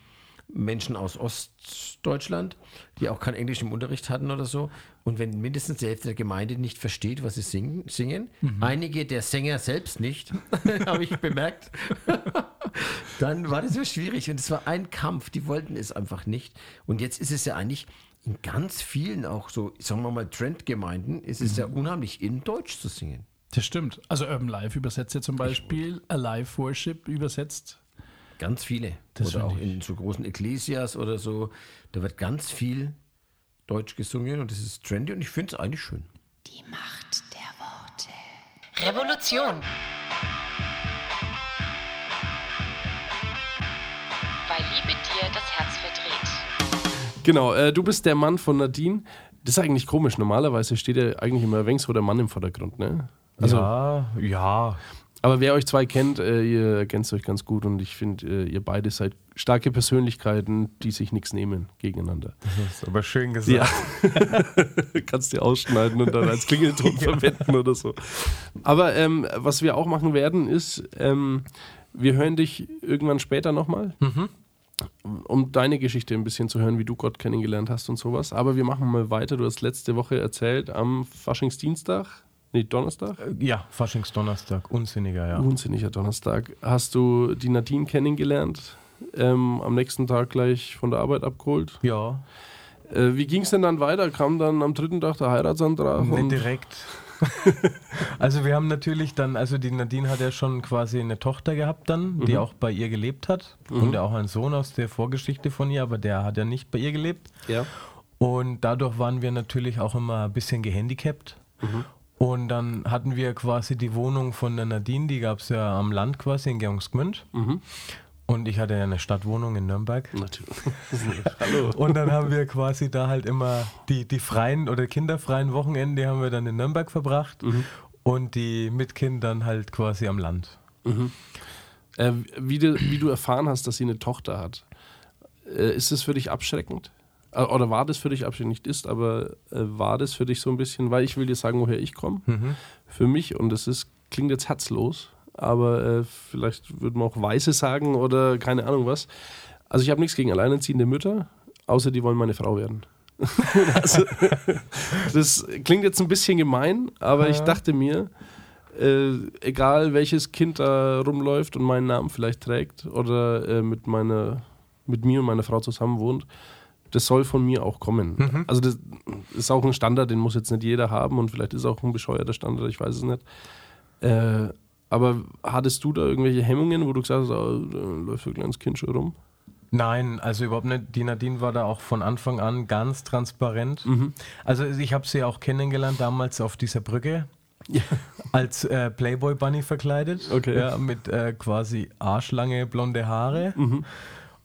Speaker 5: Menschen aus Ostdeutschland, die auch kein Englisch im Unterricht hatten oder so. Und wenn mindestens die Hälfte der Gemeinde nicht versteht, was sie singen, singen mhm. einige der Sänger selbst nicht, <laughs> habe ich bemerkt, <laughs> dann war das so schwierig. Und es war ein Kampf, die wollten es einfach nicht. Und jetzt ist es ja eigentlich in ganz vielen auch so, sagen wir mal, Trendgemeinden, ist es mhm. ja unheimlich in Deutsch zu singen.
Speaker 6: Das stimmt. Also Urban Life übersetzt ja zum Beispiel Alive Worship übersetzt
Speaker 5: Ganz viele. Das oder auch in so großen Ekklesias oder so. Da wird ganz viel Deutsch gesungen und das ist trendy und ich finde es eigentlich schön.
Speaker 2: Die Macht der Worte. Revolution. Weil Liebe dir das Herz verdreht.
Speaker 7: Genau, äh, du bist der Mann von Nadine. Das ist eigentlich komisch. Normalerweise steht ja eigentlich immer wenigstens so der Mann im Vordergrund, ne?
Speaker 6: Also, ja, ja.
Speaker 7: Aber wer euch zwei kennt, äh, ihr ergänzt euch ganz gut und ich finde, äh, ihr beide seid starke Persönlichkeiten, die sich nichts nehmen gegeneinander.
Speaker 6: Das ist aber schön gesagt.
Speaker 7: Ja. <laughs> Kannst du ausschneiden und dann als Klingelton <laughs> ja. verwenden oder so. Aber ähm, was wir auch machen werden, ist, ähm, wir hören dich irgendwann später nochmal. Mhm. Um deine Geschichte ein bisschen zu hören, wie du Gott kennengelernt hast und sowas. Aber wir machen mal weiter. Du hast letzte Woche erzählt, am Faschingsdienstag Nee, Donnerstag?
Speaker 6: Äh, ja, Faschingsdonnerstag. Unsinniger, ja.
Speaker 7: Unsinniger Donnerstag. Hast du die Nadine kennengelernt? Ähm, am nächsten Tag gleich von der Arbeit abgeholt?
Speaker 6: Ja.
Speaker 7: Äh, wie ging es denn dann weiter? Kam dann am dritten Tag der Heiratsantrag?
Speaker 6: Nicht direkt. <laughs> also wir haben natürlich dann, also die Nadine hat ja schon quasi eine Tochter gehabt dann, mhm. die auch bei ihr gelebt hat mhm. und ja auch einen Sohn aus der Vorgeschichte von ihr, aber der hat ja nicht bei ihr gelebt.
Speaker 7: Ja.
Speaker 6: Und dadurch waren wir natürlich auch immer ein bisschen gehandicapt. Mhm. Und dann hatten wir quasi die Wohnung von der Nadine, die gab es ja am Land quasi in Georgsgmünd. Mhm. Und ich hatte ja eine Stadtwohnung in Nürnberg.
Speaker 7: Natürlich. <laughs>
Speaker 6: Hallo. Und dann haben wir quasi da halt immer die, die freien oder kinderfreien Wochenende haben wir dann in Nürnberg verbracht mhm. und die mit Kindern halt quasi am Land.
Speaker 7: Mhm. Äh, wie, du, wie du erfahren hast, dass sie eine Tochter hat, äh, ist es für dich abschreckend? Äh, oder war das für dich, ob nicht ist, aber äh, war das für dich so ein bisschen, weil ich will dir sagen, woher ich komme, mhm. für mich, und das ist, klingt jetzt herzlos, aber äh, vielleicht würde man auch Weiße sagen oder keine Ahnung was. Also ich habe nichts gegen alleinerziehende Mütter, außer die wollen meine Frau werden. <laughs> also, das klingt jetzt ein bisschen gemein, aber ja. ich dachte mir, äh, egal welches Kind da rumläuft und meinen Namen vielleicht trägt oder äh, mit, meiner, mit mir und meiner Frau zusammen wohnt, das soll von mir auch kommen. Mhm. Also das ist auch ein Standard, den muss jetzt nicht jeder haben und vielleicht ist auch ein bescheuerter Standard, ich weiß es nicht. Äh, aber hattest du da irgendwelche Hemmungen, wo du gesagt hast, oh, da läuft ein kleines Kind schon rum?
Speaker 6: Nein, also überhaupt nicht. Die Nadine war da auch von Anfang an ganz transparent. Mhm. Also ich habe sie auch kennengelernt damals auf dieser Brücke. Ja. <laughs> Als äh, Playboy Bunny verkleidet.
Speaker 7: Okay.
Speaker 6: Ja, mit äh, quasi arschlange blonde Haare. Mhm.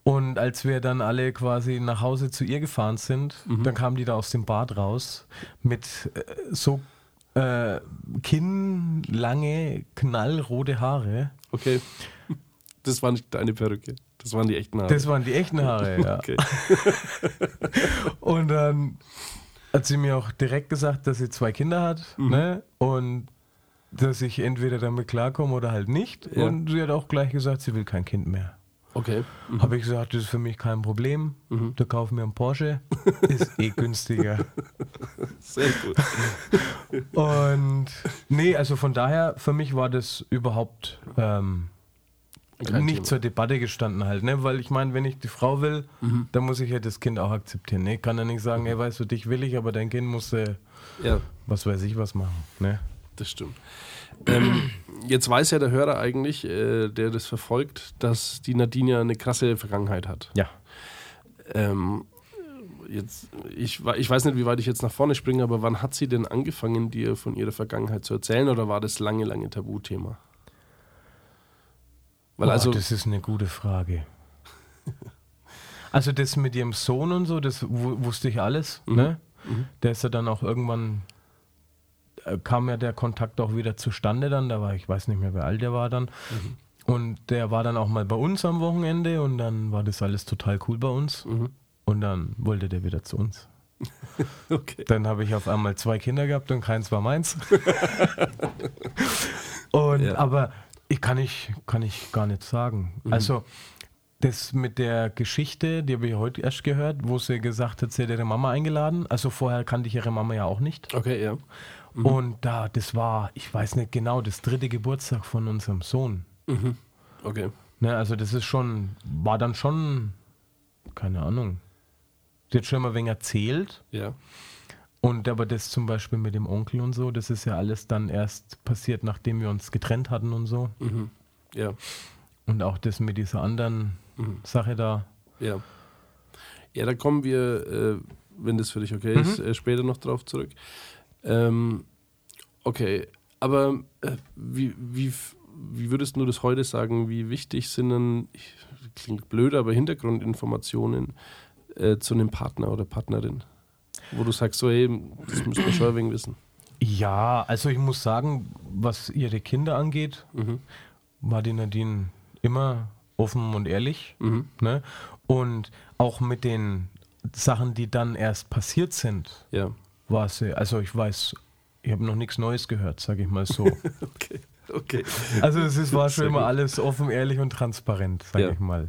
Speaker 6: Und als wir dann alle quasi nach Hause zu ihr gefahren sind, mhm. dann kam die da aus dem Bad raus mit äh, so äh, kinnlange, knallrote Haare.
Speaker 7: Okay. Das war nicht deine Perücke. Das waren die echten Haare.
Speaker 6: Das waren die echten Haare, ja. <laughs> Okay. <laughs> und dann hat sie mir auch direkt gesagt, dass sie zwei Kinder hat mhm. ne? und dass ich entweder damit klarkomme oder halt nicht. Ja. Und sie hat auch gleich gesagt, sie will kein Kind mehr.
Speaker 7: Okay.
Speaker 6: Mhm. Habe ich gesagt, das ist für mich kein Problem. Mhm. Da kaufen wir einen Porsche. <laughs> Ist eh günstiger.
Speaker 7: Sehr gut.
Speaker 6: Und nee, also von daher, für mich war das überhaupt ähm, nicht Thema. zur Debatte gestanden halt, ne? Weil ich meine, wenn ich die Frau will, mhm. dann muss ich ja das Kind auch akzeptieren. Ne? Ich kann ja nicht sagen, mhm. ey, weißt du, dich will ich, aber dein Kind muss äh, ja. was weiß ich was machen. Ne?
Speaker 7: Das stimmt. Ähm, jetzt weiß ja der Hörer eigentlich, äh, der das verfolgt, dass die Nadine ja eine krasse Vergangenheit hat.
Speaker 6: Ja.
Speaker 7: Ähm, jetzt, ich, ich weiß nicht, wie weit ich jetzt nach vorne springe, aber wann hat sie denn angefangen, dir von ihrer Vergangenheit zu erzählen oder war das lange, lange Tabuthema?
Speaker 6: Weil oh, also, das ist eine gute Frage. also das mit ihrem Sohn und so, das wusste ich alles. Mhm. Ne? Mhm. Der ist ja dann auch irgendwann kam ja der Kontakt auch wieder zustande dann. Da war ich weiß nicht mehr, wie alt der war dann. Mhm. Und der war dann auch mal bei uns am Wochenende und dann war das alles total cool bei uns. Mhm. Und dann wollte der wieder zu uns. <laughs> okay. Dann habe ich auf einmal zwei Kinder gehabt und keins war meins. <laughs> und ja. aber ich kann ich kann ich gar nicht sagen. Mhm. Also das mit der Geschichte, die habe ich heute erst gehört, wo sie gesagt hat, sie hat ihre Mama eingeladen. Also vorher kannte ich ihre Mama ja auch nicht.
Speaker 7: Okay, ja.
Speaker 6: Mhm. Und da, das war, ich weiß nicht genau, das dritte Geburtstag von unserem Sohn.
Speaker 7: Mhm. Okay.
Speaker 6: Ne, also das ist schon, war dann schon, keine Ahnung. Hat schon mal wenig erzählt.
Speaker 7: Ja.
Speaker 6: Und aber das zum Beispiel mit dem Onkel und so, das ist ja alles dann erst passiert, nachdem wir uns getrennt hatten und so.
Speaker 7: Mhm. Ja.
Speaker 6: Und auch das mit dieser anderen mhm. Sache da.
Speaker 7: Ja. Ja, da kommen wir, äh, wenn das für dich okay ist, mhm. äh, später noch drauf zurück. Ähm, okay, aber äh, wie, wie, wie würdest du das heute sagen? Wie wichtig sind dann, klingt blöd, aber Hintergrundinformationen äh, zu einem Partner oder Partnerin? Wo du sagst, so, hey, das müssen wir schon wenig wissen.
Speaker 6: Ja, also ich muss sagen, was ihre Kinder angeht, mhm. war die Nadine immer offen und ehrlich. Mhm. Ne? Und auch mit den Sachen, die dann erst passiert sind,
Speaker 7: ja.
Speaker 6: War sie, also ich weiß, ich habe noch nichts Neues gehört, sage ich mal so. <laughs>
Speaker 7: okay. Okay.
Speaker 6: Also es ist, war schon immer alles offen, ehrlich und transparent, sage ja. ich mal.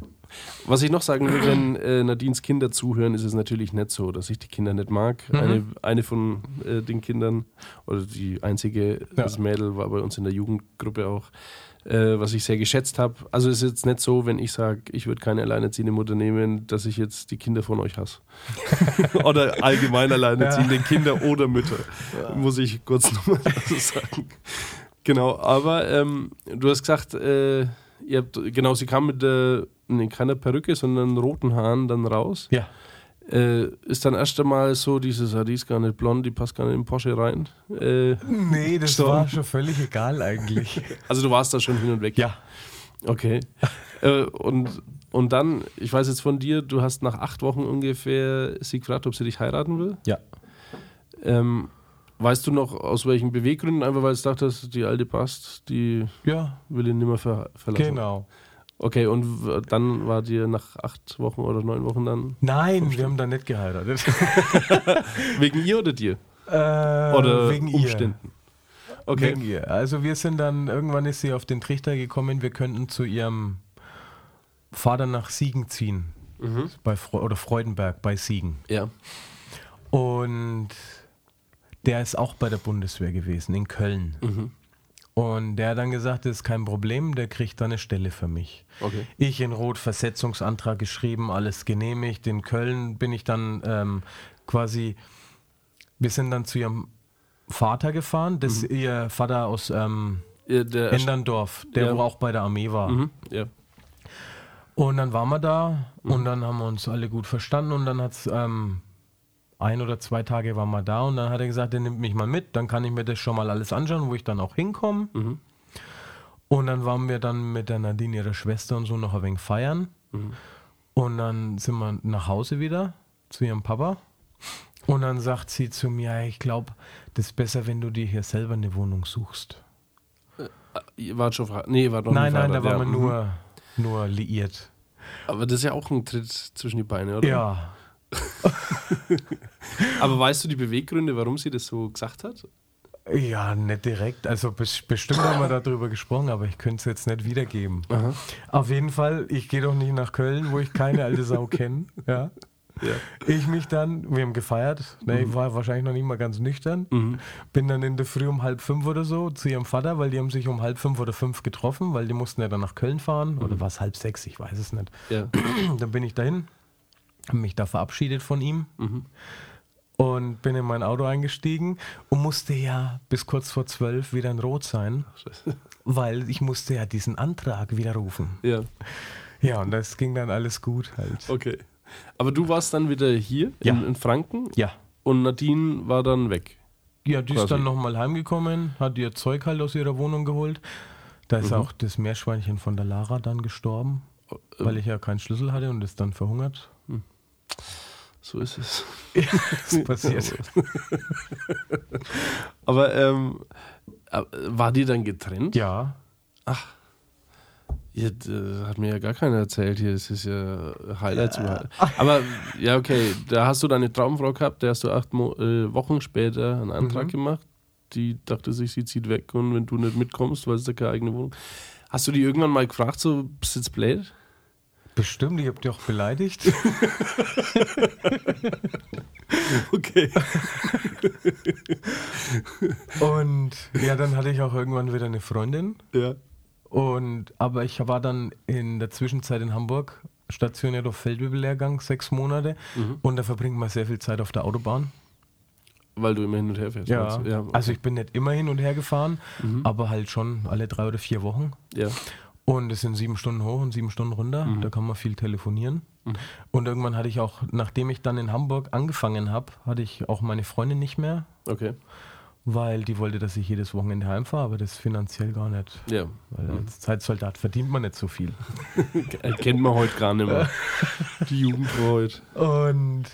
Speaker 7: Was ich noch sagen will, wenn äh, Nadines Kinder zuhören, ist es natürlich nicht so, dass ich die Kinder nicht mag. Mhm. Eine, eine von äh, den Kindern, oder die einzige, ja. das Mädel war bei uns in der Jugendgruppe auch, äh, was ich sehr geschätzt habe. Also es ist jetzt nicht so, wenn ich sage, ich würde keine alleinerziehende Mutter nehmen, dass ich jetzt die Kinder von euch hasse. <laughs> oder allgemein alleinerziehende ja. Kinder oder Mütter, ja. muss ich kurz nochmal so sagen. Genau, aber ähm, du hast gesagt, äh, ihr habt, genau, sie kam mit der, nee, keiner Perücke, sondern roten Haaren dann raus.
Speaker 6: Ja.
Speaker 7: Äh, ist dann erst einmal so dieses, ah, die ist gar nicht blond, die passt gar nicht in den Porsche rein.
Speaker 6: Äh, <laughs> nee, das so. war schon völlig egal eigentlich. <laughs>
Speaker 7: Also du warst da schon hin und weg?
Speaker 6: Ja.
Speaker 7: Okay. <laughs> äh, und, und dann, ich weiß jetzt von dir, du hast nach acht Wochen ungefähr sie gefragt, ob sie dich heiraten will?
Speaker 6: Ja.
Speaker 7: Ähm, weißt du noch, aus welchen Beweggründen? Einfach weil du dachtest, die alte passt, die
Speaker 6: ja.
Speaker 7: will ihn nicht mehr ver verlassen.
Speaker 6: Genau.
Speaker 7: Okay, und dann war dir nach acht Wochen oder neun Wochen dann?
Speaker 6: Nein, wir haben dann nicht geheiratet. <laughs>
Speaker 7: wegen ihr oder dir?
Speaker 6: Äh, oder wegen Umständen?
Speaker 7: Ihr. Okay.
Speaker 6: Wegen ihr. Also wir sind dann, irgendwann ist sie auf den Trichter gekommen, wir könnten zu ihrem Vater nach Siegen ziehen. Mhm. Bei Fre oder Freudenberg bei Siegen.
Speaker 7: Ja.
Speaker 6: Und der ist auch bei der Bundeswehr gewesen, in Köln. Mhm. Und der hat dann gesagt, das ist kein Problem, der kriegt da eine Stelle für mich.
Speaker 7: Okay.
Speaker 6: Ich in Rot Versetzungsantrag geschrieben, alles genehmigt. In Köln bin ich dann ähm, quasi, wir sind dann zu ihrem Vater gefahren, das mhm. ihr Vater aus ähm, ja, der Enderndorf, der ja. wo auch bei der Armee war.
Speaker 7: Mhm. Ja.
Speaker 6: Und dann waren wir da mhm. und dann haben wir uns alle gut verstanden und dann hat es ähm, ein oder zwei Tage waren wir da und dann hat er gesagt, er nimmt mich mal mit, dann kann ich mir das schon mal alles anschauen, wo ich dann auch hinkomme. Mhm. Und dann waren wir dann mit der Nadine, ihrer Schwester und so noch ein wenig feiern. Mhm. Und dann sind wir nach Hause wieder zu ihrem Papa. Und dann sagt sie zu mir, ich glaube, das ist besser, wenn du dir hier selber eine Wohnung suchst.
Speaker 7: Äh, ihr wart schon Nee, war doch
Speaker 6: Nein, nein, da waren wir nur, nur liiert.
Speaker 7: Aber das ist ja auch ein Tritt zwischen die Beine, oder?
Speaker 6: Ja, <laughs>
Speaker 7: Aber weißt du die Beweggründe, warum sie das so gesagt hat?
Speaker 6: Ja, nicht direkt. Also bestimmt haben wir darüber gesprochen, aber ich könnte es jetzt nicht wiedergeben. Aha. Auf jeden Fall, ich gehe doch nicht nach Köln, wo ich keine alte Sau <laughs> kenne. Ja. Ja. Ich mich dann, wir haben gefeiert, ne, ich mhm. war wahrscheinlich noch nicht mal ganz nüchtern, mhm. bin dann in der Früh um halb fünf oder so zu ihrem Vater, weil die haben sich um halb fünf oder fünf getroffen, weil die mussten ja dann nach Köln fahren, mhm. oder war es halb sechs, ich weiß es nicht.
Speaker 7: Ja.
Speaker 6: Dann bin ich dahin, habe mich da verabschiedet von ihm mhm. und bin in mein Auto eingestiegen und musste ja bis kurz vor zwölf wieder in Rot sein, <laughs> weil ich musste ja diesen Antrag widerrufen.
Speaker 7: Ja.
Speaker 6: Ja, und das ging dann alles gut halt.
Speaker 7: Okay. Aber du warst dann wieder hier
Speaker 6: ja.
Speaker 7: in, in, Franken?
Speaker 6: Ja.
Speaker 7: Und Nadine war dann weg?
Speaker 6: Ja, die quasi. ist dann nochmal heimgekommen, hat ihr Zeug halt aus ihrer Wohnung geholt. Da ist mhm. auch das Meerschweinchen von der Lara dann gestorben, äh, weil ich ja keinen Schlüssel hatte und ist dann verhungert.
Speaker 7: So ist es.
Speaker 6: Ja, <laughs> passiert. <laughs>
Speaker 7: Aber ähm, äh, war die dann getrennt?
Speaker 6: Ja.
Speaker 7: Ach. Ja, hat mir ja gar keiner erzählt hier. Das ist ja Highlight zu Highlight. Aber ja, okay. Da hast du deine Traumfrau gehabt, da hast du acht Mo äh, Wochen später einen Antrag mhm. gemacht. Die dachte sich, sie zieht weg und wenn du nicht mitkommst, weil es da keine eigene Wohnung. Hast du die irgendwann mal gefragt, so bist jetzt blöd?
Speaker 6: Bestimmt, ich hab dich auch beleidigt. <laughs>
Speaker 7: okay.
Speaker 6: Und ja, dann hatte ich auch irgendwann wieder eine Freundin.
Speaker 7: Ja.
Speaker 6: Und aber ich war dann in der Zwischenzeit in Hamburg stationiert auf Feldwebellehrgang sechs Monate mhm. und da verbringt man sehr viel Zeit auf der Autobahn.
Speaker 7: Weil du immer hin und her fährst.
Speaker 6: Ja, ja okay. also ich bin nicht immer hin und her gefahren, mhm. aber halt schon alle drei oder vier Wochen.
Speaker 7: Ja.
Speaker 6: Und es sind sieben Stunden hoch und sieben Stunden runter. Mhm. Da kann man viel telefonieren. Mhm. Und irgendwann hatte ich auch, nachdem ich dann in Hamburg angefangen habe, hatte ich auch meine Freundin nicht mehr.
Speaker 7: Okay.
Speaker 6: Weil die wollte, dass ich jedes Wochenende heimfahre, aber das finanziell gar nicht.
Speaker 7: Ja.
Speaker 6: Weil mhm. als Zeitsoldat verdient man nicht so viel. <laughs>
Speaker 7: Kennt man heute gar nicht mehr. <laughs> die Jugend heute.
Speaker 6: Und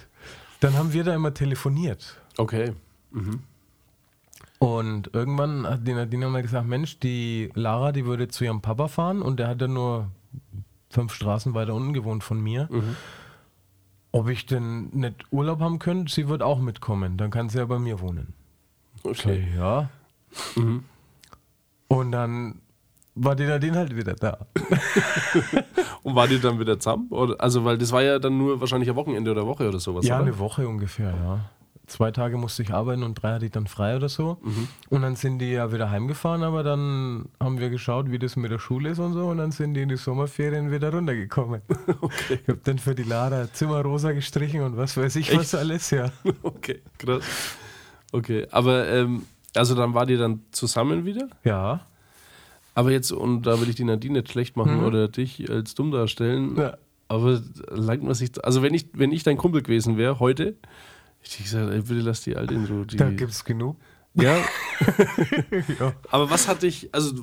Speaker 6: dann haben wir da immer telefoniert.
Speaker 7: Okay. Mhm.
Speaker 6: Und irgendwann hat die Nadine mal gesagt, Mensch, die Lara, die würde zu ihrem Papa fahren und der hat ja nur fünf Straßen weiter unten gewohnt von mir. Mhm. Ob ich denn nicht Urlaub haben könnte, sie wird auch mitkommen. Dann kann sie ja bei mir wohnen.
Speaker 7: Okay,
Speaker 6: okay ja. Mhm. Und dann war die Nadine halt wieder da. <laughs>
Speaker 7: und war die dann wieder zusammen? Oder, also, weil das war ja dann nur wahrscheinlich ein Wochenende oder Woche oder sowas.
Speaker 6: Ja,
Speaker 7: oder?
Speaker 6: eine Woche ungefähr, ja zwei Tage musste ich arbeiten und drei hatte ich dann frei oder so. Mhm. Und dann sind die ja wieder heimgefahren, aber dann haben wir geschaut, wie das mit der Schule ist und so. Und dann sind die in die Sommerferien wieder runtergekommen. <laughs> Okay. Ich habe dann für die Lara Zimmer rosa gestrichen und was weiß ich Echt? was alles, ja. <laughs>
Speaker 7: Okay, krass. Okay, aber ähm, also dann war die dann zusammen wieder?
Speaker 6: Ja.
Speaker 7: Aber jetzt, und da will ich die Nadine nicht schlecht machen mhm. oder dich als dumm darstellen. Ja. Aber langt man sich, also wenn ich, wenn ich dein Kumpel gewesen wäre heute, ich hätte gesagt, ey, bitte lass die Alte in Ruhe.
Speaker 6: Da gibt es genug.
Speaker 7: Ja. <laughs> ja. Aber was hat dich, also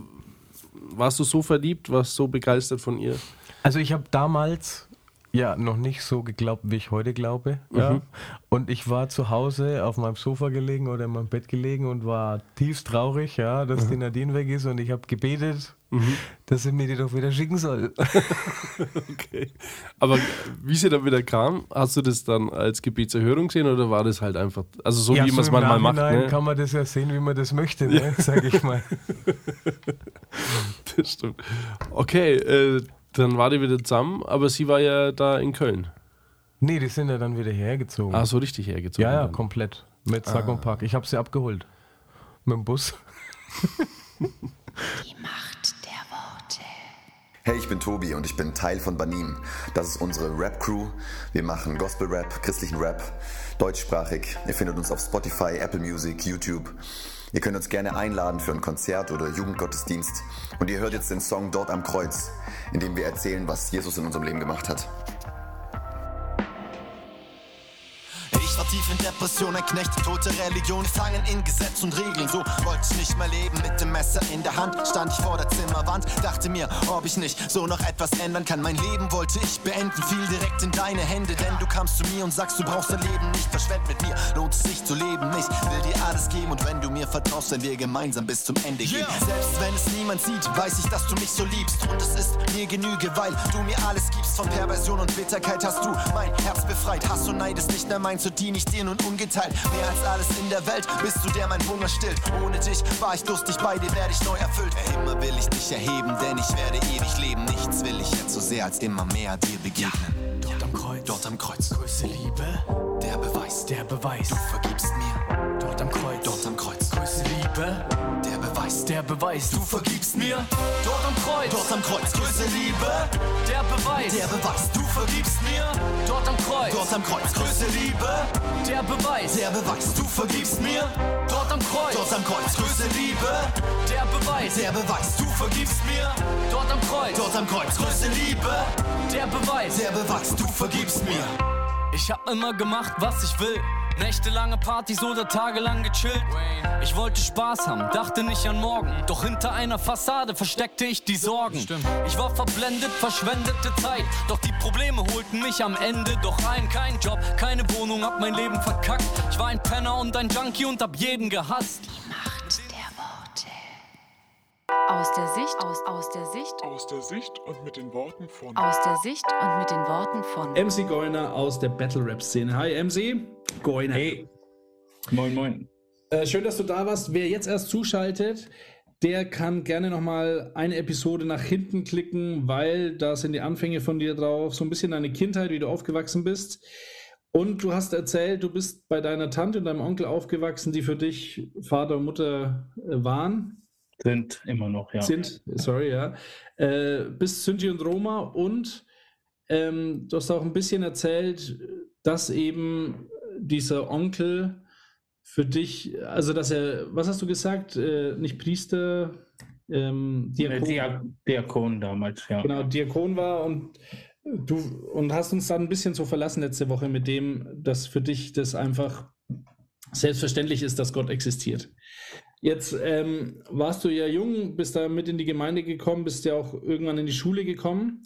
Speaker 7: warst du so verliebt, warst so begeistert von ihr?
Speaker 6: Also ich habe damals ja noch nicht so geglaubt, wie ich heute glaube. Ja. Mhm. Und ich war zu Hause auf meinem Sofa gelegen oder in meinem Bett gelegen und war tiefst traurig, ja, dass mhm. die Nadine weg ist und ich habe gebetet, mhm. dass sie mir die doch wieder schicken soll. <laughs>
Speaker 7: okay. Aber wie sie dann wieder kam, hast du das dann als Gebetserhörung gesehen oder war das halt einfach, also so
Speaker 6: ja,
Speaker 7: wie man es manchmal macht? Nein,
Speaker 6: ne? kann man das ja sehen, wie man das möchte, ne? sage ich mal. <laughs>
Speaker 7: das stimmt. Okay, äh, dann war die wieder zusammen, aber sie war ja da in Köln.
Speaker 6: Nee, die sind ja dann wieder hergezogen.
Speaker 7: Ah, so richtig hergezogen.
Speaker 6: Ja, ja, dann. komplett. Mit Sack ah. und Pack. Ich habe sie abgeholt. Mit dem Bus.
Speaker 8: Die Macht. Hey, ich bin Tobi und ich bin Teil von Banim. Das ist unsere Rap-Crew. Wir machen Gospel-Rap, christlichen Rap, deutschsprachig. Ihr findet uns auf Spotify, Apple Music, YouTube. Ihr könnt uns gerne einladen für ein Konzert oder Jugendgottesdienst. Und ihr hört jetzt den Song Dort am Kreuz, in dem wir erzählen, was Jesus in unserem Leben gemacht hat. Tief in Depression, ein Knecht, tote Religion, gefangen in Gesetz und Regeln. So wollte ich nicht mehr leben, mit dem Messer in der Hand stand ich vor der Zimmerwand, dachte mir, ob ich nicht so noch etwas ändern kann. Mein Leben wollte ich beenden, fiel direkt in deine Hände, denn du kamst zu mir und sagst, du brauchst dein Leben nicht, verschwend mit mir, lohnt es sich zu leben. Ich will dir alles geben und wenn du mir vertraust, wenn wir gemeinsam bis zum Ende gehen. Yeah. Selbst wenn es niemand sieht, weiß ich, dass du mich so liebst und es ist mir Genüge, weil du mir alles gibst. Von Perversion und Bitterkeit hast du mein Herz befreit. Hass und Neid ist nicht mehr mein, zu dienen ich dir nun ungeteilt. Mehr als alles in der Welt bist du der mein Hunger stillt. Ohne dich war ich durstig, bei dir werde ich neu erfüllt. Immer will ich dich erheben, denn ich werde ewig leben. Nichts will ich jetzt so sehr als immer mehr dir begegnen. Ja, dort am Kreuz, dort am Kreuz, größte Liebe, der Beweis, der Beweis, du vergibst mir. Dort am Kreuz, dort am Kreuz, größte Liebe, Beweis, der Beweis, du vergibst mir. Dort am Kreuz, dort am Kreuz, größte Liebe, der Beweis, der Beweis, du vergibst mir. Dort am Kreuz, dort am Kreuz, größte Liebe, der Beweis, der Beweis, du vergibst mir. Dort am Kreuz, dort am Kreuz, größte Liebe, der Beweis, der Beweis, du vergibst mir. Dort am Kreuz, dort am Kreuz, größte Liebe, der Beweis, der Beweis, du vergibst mir.
Speaker 9: Ich hab immer gemacht, was ich will. Nächtelange Partys oder tagelang gechillt. Ich wollte Spaß haben, dachte nicht an morgen. Doch hinter einer Fassade versteckte ich die Sorgen. Ich war verblendet, verschwendete Zeit. Doch die Probleme holten mich am Ende doch ein. Kein Job, keine Wohnung, hab mein Leben verkackt. Ich war ein Penner und ein Junkie und hab jeden gehasst.
Speaker 2: Aus der Sicht, aus, aus der Sicht,
Speaker 10: aus der Sicht und mit den Worten von.
Speaker 2: Aus der Sicht und mit den Worten von.
Speaker 7: MC Goiner aus der Battle Rap Szene. Hi MC. Goiner.
Speaker 11: Hey. Moin, moin.
Speaker 7: Äh, schön, dass du da warst. Wer jetzt erst zuschaltet,
Speaker 1: der kann gerne nochmal eine Episode nach hinten klicken, weil da sind die Anfänge von dir drauf, so ein bisschen deine Kindheit, wie du aufgewachsen bist. Und du hast erzählt, du bist bei deiner Tante und deinem Onkel aufgewachsen, die für dich Vater und Mutter äh, waren.
Speaker 11: Sind immer noch, ja.
Speaker 1: Sind, sorry, ja. Äh, bist Sinti und Roma und ähm, du hast auch ein bisschen erzählt, dass eben dieser Onkel für dich, also dass er, was hast du gesagt, äh, nicht Priester,
Speaker 11: ähm, Diakon. Diak Diakon damals, ja.
Speaker 1: Genau, Diakon war und du und hast uns dann ein bisschen so verlassen letzte Woche mit dem, dass für dich das einfach selbstverständlich ist, dass Gott existiert. Jetzt ähm, warst du ja jung, bist da mit in die Gemeinde gekommen, bist ja auch irgendwann in die Schule gekommen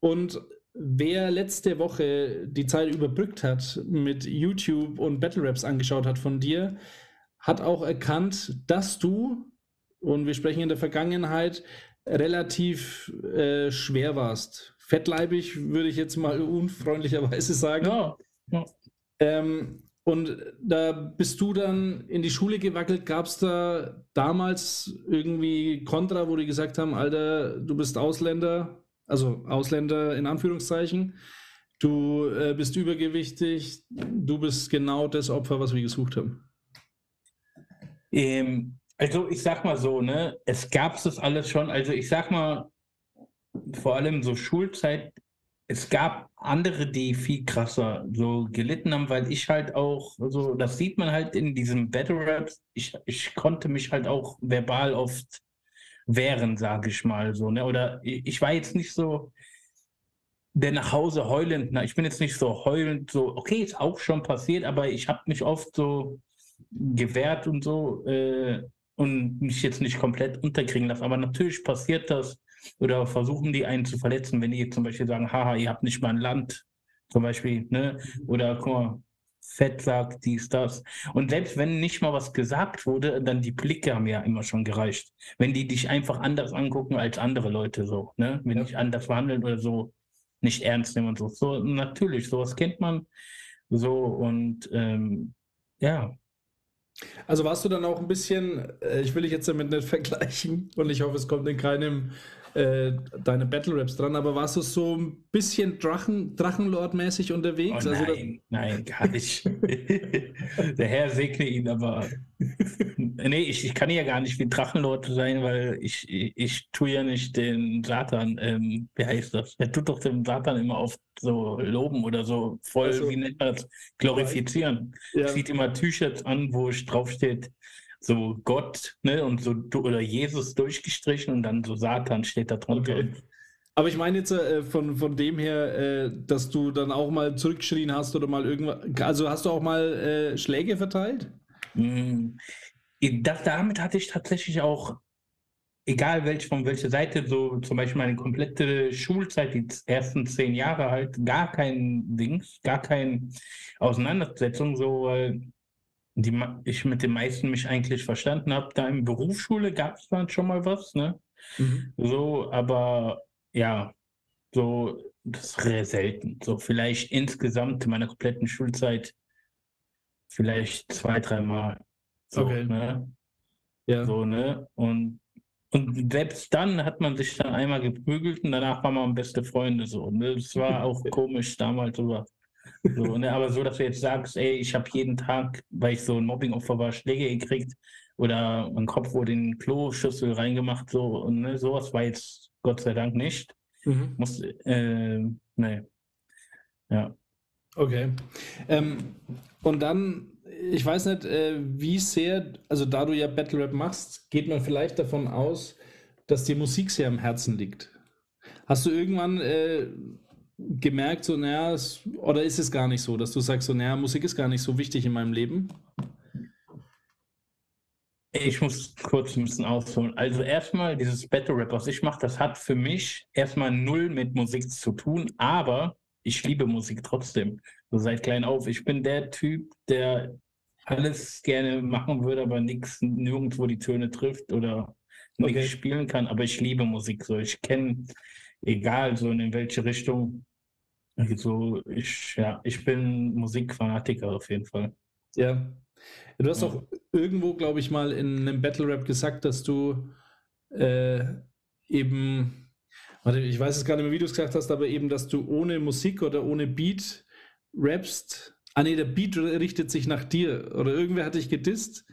Speaker 1: und wer letzte Woche die Zeit überbrückt hat, mit YouTube und Battle Raps angeschaut hat von dir, hat auch erkannt, dass du, und wir sprechen in der Vergangenheit, relativ äh, schwer warst. Fettleibig würde ich jetzt mal unfreundlicherweise sagen. Ja. ja. Ähm, und da bist du dann in die Schule gewackelt. Gab es da damals irgendwie Kontra, wo die gesagt haben, Alter, du bist Ausländer, also Ausländer in Anführungszeichen. Du äh, bist übergewichtig, du bist genau das Opfer, was wir gesucht haben.
Speaker 11: Ähm, also ich sag mal so, ne, es gab das alles schon. Also ich sag mal, vor allem so Schulzeit, es gab andere, die viel krasser so gelitten haben, weil ich halt auch, so, das sieht man halt in diesem Battle Raps, ich, ich konnte mich halt auch verbal oft wären, sage ich mal so. Ne? Oder ich war jetzt nicht so der nach Hause heulend, na, ich bin jetzt nicht so heulend, so, okay, ist auch schon passiert, aber ich habe mich oft so gewehrt und so äh, und mich jetzt nicht komplett unterkriegen lassen. Aber natürlich passiert das oder versuchen die einen zu verletzen, wenn die zum Beispiel sagen, haha, ihr habt nicht mal ein Land, zum Beispiel, ne? Oder guck mal, Fett sagt, dies, das. Und selbst wenn nicht mal was gesagt wurde, dann die Blicke haben ja immer schon gereicht. Wenn die dich einfach anders angucken als andere Leute so, ne? Wenn ja. dich anders behandeln oder so nicht ernst nehmen und so. So, natürlich, sowas kennt man. So und ähm, ja.
Speaker 1: Also warst du dann auch ein bisschen, äh, ich will dich jetzt damit nicht vergleichen und ich hoffe, es kommt in keinem äh, deine Battle Raps dran, aber warst du so ein bisschen Drachen, Drachenlord-mäßig unterwegs?
Speaker 11: Oh, nein, also nein, gar nicht. <laughs> Der Herr segne ihn, aber nee, ich, ich kann ja gar nicht wie Drachenlord sein, weil ich, ich, ich tue ja nicht den Satan, ähm, wie heißt das? Er tut doch den Satan immer oft so loben oder so voll, also, wie nennt man das, glorifizieren. Ja. Sieht immer T-Shirts an, wo draufsteht, so Gott ne, und so oder Jesus durchgestrichen und dann so Satan steht da drunter. Okay.
Speaker 1: Aber ich meine jetzt äh, von, von dem her, äh, dass du dann auch mal zurückgeschrien hast oder mal irgendwas. Also hast du auch mal äh, Schläge verteilt?
Speaker 11: Mm, das, damit hatte ich tatsächlich auch, egal welch, von welcher Seite, so zum Beispiel meine komplette Schulzeit, die ersten zehn Jahre halt, gar kein Dings, gar keine Auseinandersetzung, so, weil die ich mit den meisten mich eigentlich verstanden habe. Da in Berufsschule gab es dann schon mal was, ne? Mhm. So, aber ja, so, das ist selten. So, vielleicht insgesamt in meiner kompletten Schulzeit vielleicht zwei, dreimal. So, okay. ne? Ja. So, ne? Und, und selbst dann hat man sich dann einmal geprügelt und danach war man beste Freunde so. Ne? Das war <laughs> auch komisch damals, aber so, ne, aber so, dass du jetzt sagst, ey, ich habe jeden Tag, weil ich so ein Mobbingopfer war, Schläge gekriegt oder mein Kopf wurde in den Kloschüssel reingemacht, so, und ne, sowas war jetzt Gott sei Dank nicht. Mhm. Muss, äh, ne. Ja.
Speaker 1: Okay. Ähm, und dann, ich weiß nicht, äh, wie sehr, also da du ja Battle Rap machst, geht man vielleicht davon aus, dass dir Musik sehr am Herzen liegt. Hast du irgendwann äh, gemerkt, so, naja, oder ist es gar nicht so, dass du sagst, so, naja, Musik ist gar nicht so wichtig in meinem Leben?
Speaker 11: Ich muss kurz ein bisschen ausholen. Also erstmal dieses Battle Rap, was ich mache, das hat für mich erstmal null mit Musik zu tun, aber ich liebe Musik trotzdem. So seit klein auf. Ich bin der Typ, der alles gerne machen würde, aber nichts nirgendwo die Töne trifft oder okay. nichts spielen kann. Aber ich liebe Musik so. Ich kenne, egal so in welche Richtung, also ich, ja, ich bin Musikfanatiker auf jeden Fall.
Speaker 1: Ja. Du hast ja. auch irgendwo, glaube ich, mal in einem Battle Rap gesagt, dass du äh, eben, warte, ich weiß es gar nicht mehr, wie du es gesagt hast, aber eben, dass du ohne Musik oder ohne Beat rappst. Ah nee, der Beat richtet sich nach dir. Oder irgendwer hat dich gedisst,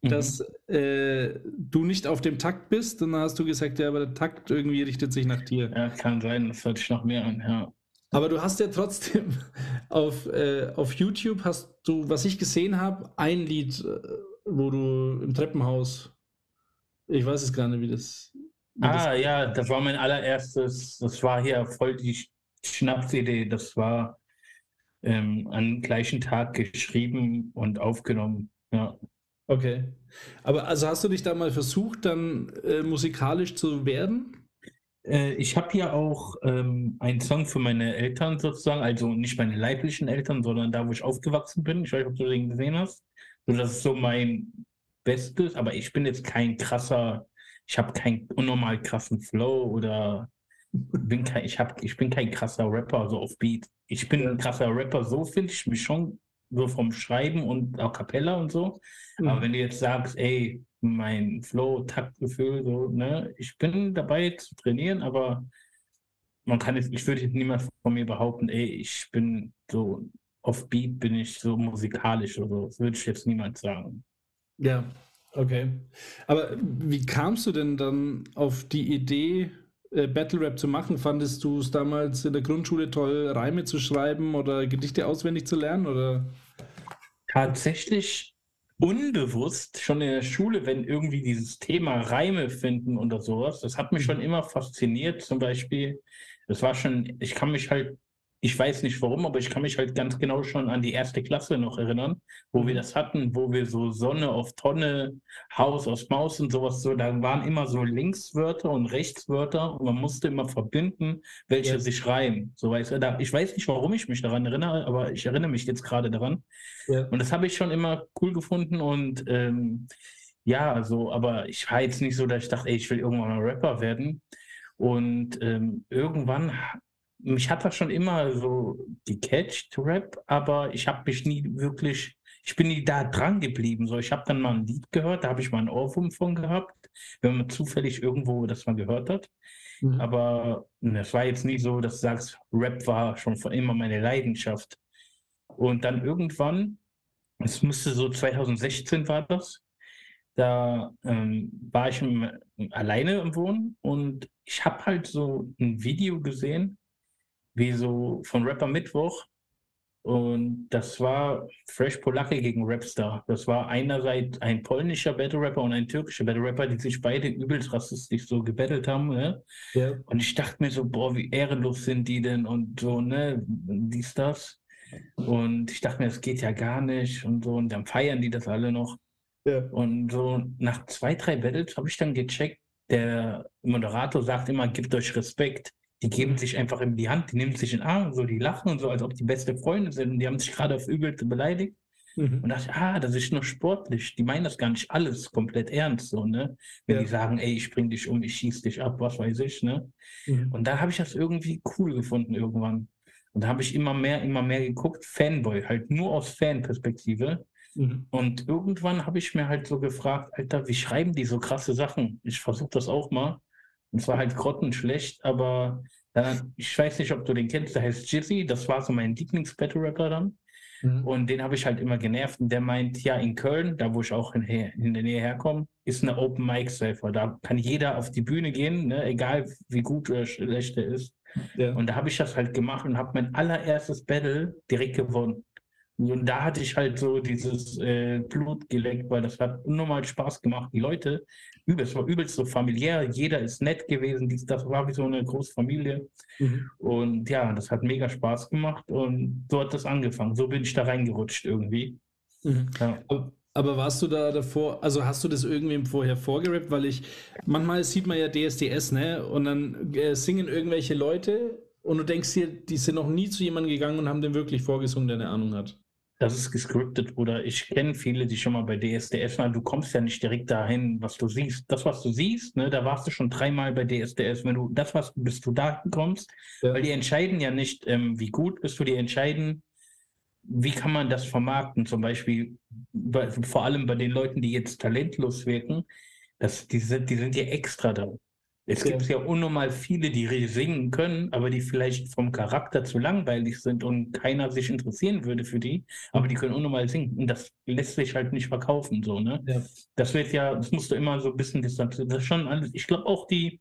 Speaker 1: mhm. dass äh, du nicht auf dem Takt bist. Und dann hast du gesagt, ja, aber der Takt irgendwie richtet sich nach dir.
Speaker 11: Ja, kann sein, das hört sich noch mehr an, ja.
Speaker 1: Aber du hast ja trotzdem <laughs> auf, äh, auf YouTube hast du, was ich gesehen habe, ein Lied, äh, wo du im Treppenhaus, ich weiß es gar nicht, wie das. Wie
Speaker 11: ah, das ja, das war mein allererstes, das war hier voll die Schnapsidee. Das war ähm, am gleichen Tag geschrieben und aufgenommen. Ja.
Speaker 1: Okay. Aber also hast du dich da mal versucht, dann äh, musikalisch zu werden?
Speaker 11: Äh, ich habe hier auch ähm, einen Song für meine Eltern sozusagen, also nicht meine leiblichen Eltern, sondern da, wo ich aufgewachsen bin. Ich weiß nicht, ob du den gesehen hast. So, das ist so mein Bestes, aber ich bin jetzt kein krasser, ich habe keinen unnormal krassen Flow oder bin kein, ich, hab, ich bin kein krasser Rapper, so auf Beat. Ich bin ein krasser Rapper, so finde ich mich schon, so vom Schreiben und A Cappella und so. Mhm. Aber wenn du jetzt sagst, ey, mein Flow, Taktgefühl, so, ne? Ich bin dabei zu trainieren, aber man kann jetzt, ich würde niemand von mir behaupten, ey, ich bin so auf Beat bin ich so musikalisch oder so. Das würde ich jetzt niemand sagen.
Speaker 1: Ja, okay. Aber wie kamst du denn dann auf die Idee, äh, Battle Rap zu machen? Fandest du es damals in der Grundschule toll, Reime zu schreiben oder Gedichte auswendig zu lernen? Oder?
Speaker 11: Tatsächlich unbewusst schon in der Schule, wenn irgendwie dieses Thema Reime finden oder sowas, das hat mich schon mhm. immer fasziniert. Zum Beispiel, das war schon, ich kann mich halt ich weiß nicht warum, aber ich kann mich halt ganz genau schon an die erste Klasse noch erinnern, wo wir mhm. das hatten, wo wir so Sonne auf Tonne, Haus aus Maus und sowas so, da waren immer so Linkswörter und Rechtswörter und man musste immer verbinden, welche ja. sich reimen. So weiß da. Ich weiß nicht, warum ich mich daran erinnere, aber ich erinnere mich jetzt gerade daran. Ja. Und das habe ich schon immer cool gefunden und ähm, ja, so, aber ich war jetzt nicht so, dass ich dachte, ey, ich will irgendwann mal Rapper werden. Und ähm, irgendwann mich hat das schon immer so gecatcht, Rap, aber ich habe mich nie wirklich, ich bin nie da dran geblieben. So, ich habe dann mal ein Lied gehört, da habe ich mal einen Ohrwurm von gehabt, wenn man zufällig irgendwo das mal gehört hat. Mhm. Aber es war jetzt nicht so, dass du sagst, Rap war schon von immer meine Leidenschaft. Und dann irgendwann, es müsste so 2016 war das, da ähm, war ich im, alleine im Wohnen und ich habe halt so ein Video gesehen, wie so von Rapper Mittwoch. Und das war Fresh Polacke gegen Rapstar. Das war einerseits ein polnischer Battle Rapper und ein türkischer Battle Rapper, die sich beide übelst rassistisch so gebettelt haben. Ne? Ja. Und ich dachte mir so, boah, wie ehrenlos sind die denn und so, ne, dies, das. Und ich dachte mir, das geht ja gar nicht und so. Und dann feiern die das alle noch. Ja. Und so nach zwei, drei Battles habe ich dann gecheckt, der Moderator sagt immer, gebt euch Respekt die geben sich einfach in die Hand, die nehmen sich in den Arm, so die lachen und so, als ob die beste Freunde sind und die haben sich gerade auf Übelte beleidigt. Mhm. Und dachte, ah, das ist nur sportlich. Die meinen das gar nicht alles komplett ernst, so, ne? Wenn ja. die sagen, ey, ich bring dich um, ich schieß dich ab, was weiß ich, ne? Mhm. Und da habe ich das irgendwie cool gefunden irgendwann. Und da habe ich immer mehr, immer mehr geguckt, Fanboy, halt nur aus Fanperspektive. Mhm. Und irgendwann habe ich mir halt so gefragt, Alter, wie schreiben die so krasse Sachen? Ich versuche das auch mal. Und zwar halt grottenschlecht, aber dann, ich weiß nicht, ob du den kennst, der heißt Jizzy, das war so mein Lieblings-Battle-Rapper dann. Mhm. Und den habe ich halt immer genervt. Und der meint, ja, in Köln, da wo ich auch in, in der Nähe herkomme, ist eine Open Mic Safer. Da kann jeder auf die Bühne gehen, ne? egal wie gut oder schlecht er ist. Ja. Und da habe ich das halt gemacht und habe mein allererstes Battle direkt gewonnen. Und da hatte ich halt so dieses äh, Blut geleckt, weil das hat unnormal Spaß gemacht. Die Leute, übelst, war übelst so familiär, jeder ist nett gewesen, das war wie so eine große Familie. Mhm. Und ja, das hat mega Spaß gemacht und so hat das angefangen. So bin ich da reingerutscht irgendwie.
Speaker 1: Mhm. Ja. Aber warst du da davor, also hast du das irgendwem vorher vorgerappt? Weil ich, manchmal sieht man ja DSDS, ne? Und dann äh, singen irgendwelche Leute und du denkst dir, die sind noch nie zu jemandem gegangen und haben den wirklich vorgesungen, der eine Ahnung hat
Speaker 11: das ist gescriptet oder ich kenne viele, die schon mal bei DSDS waren. Du kommst ja nicht direkt dahin, was du siehst. Das, was du siehst, ne, da warst du schon dreimal bei DSDS. Wenn du das, was bis du da kommst, ja. weil die entscheiden ja nicht, ähm, wie gut bist du, die entscheiden, wie kann man das vermarkten. Zum Beispiel, bei, vor allem bei den Leuten, die jetzt talentlos wirken, Das, die, sind, die sind ja extra da. Es gibt ja unnormal viele, die singen können, aber die vielleicht vom Charakter zu langweilig sind und keiner sich interessieren würde für die, aber die können unnormal singen. Und das lässt sich halt nicht verkaufen, so, ne? Ja. Das wird ja, das musst du immer so ein bisschen distanzieren. Das ist schon alles, ich glaube auch die,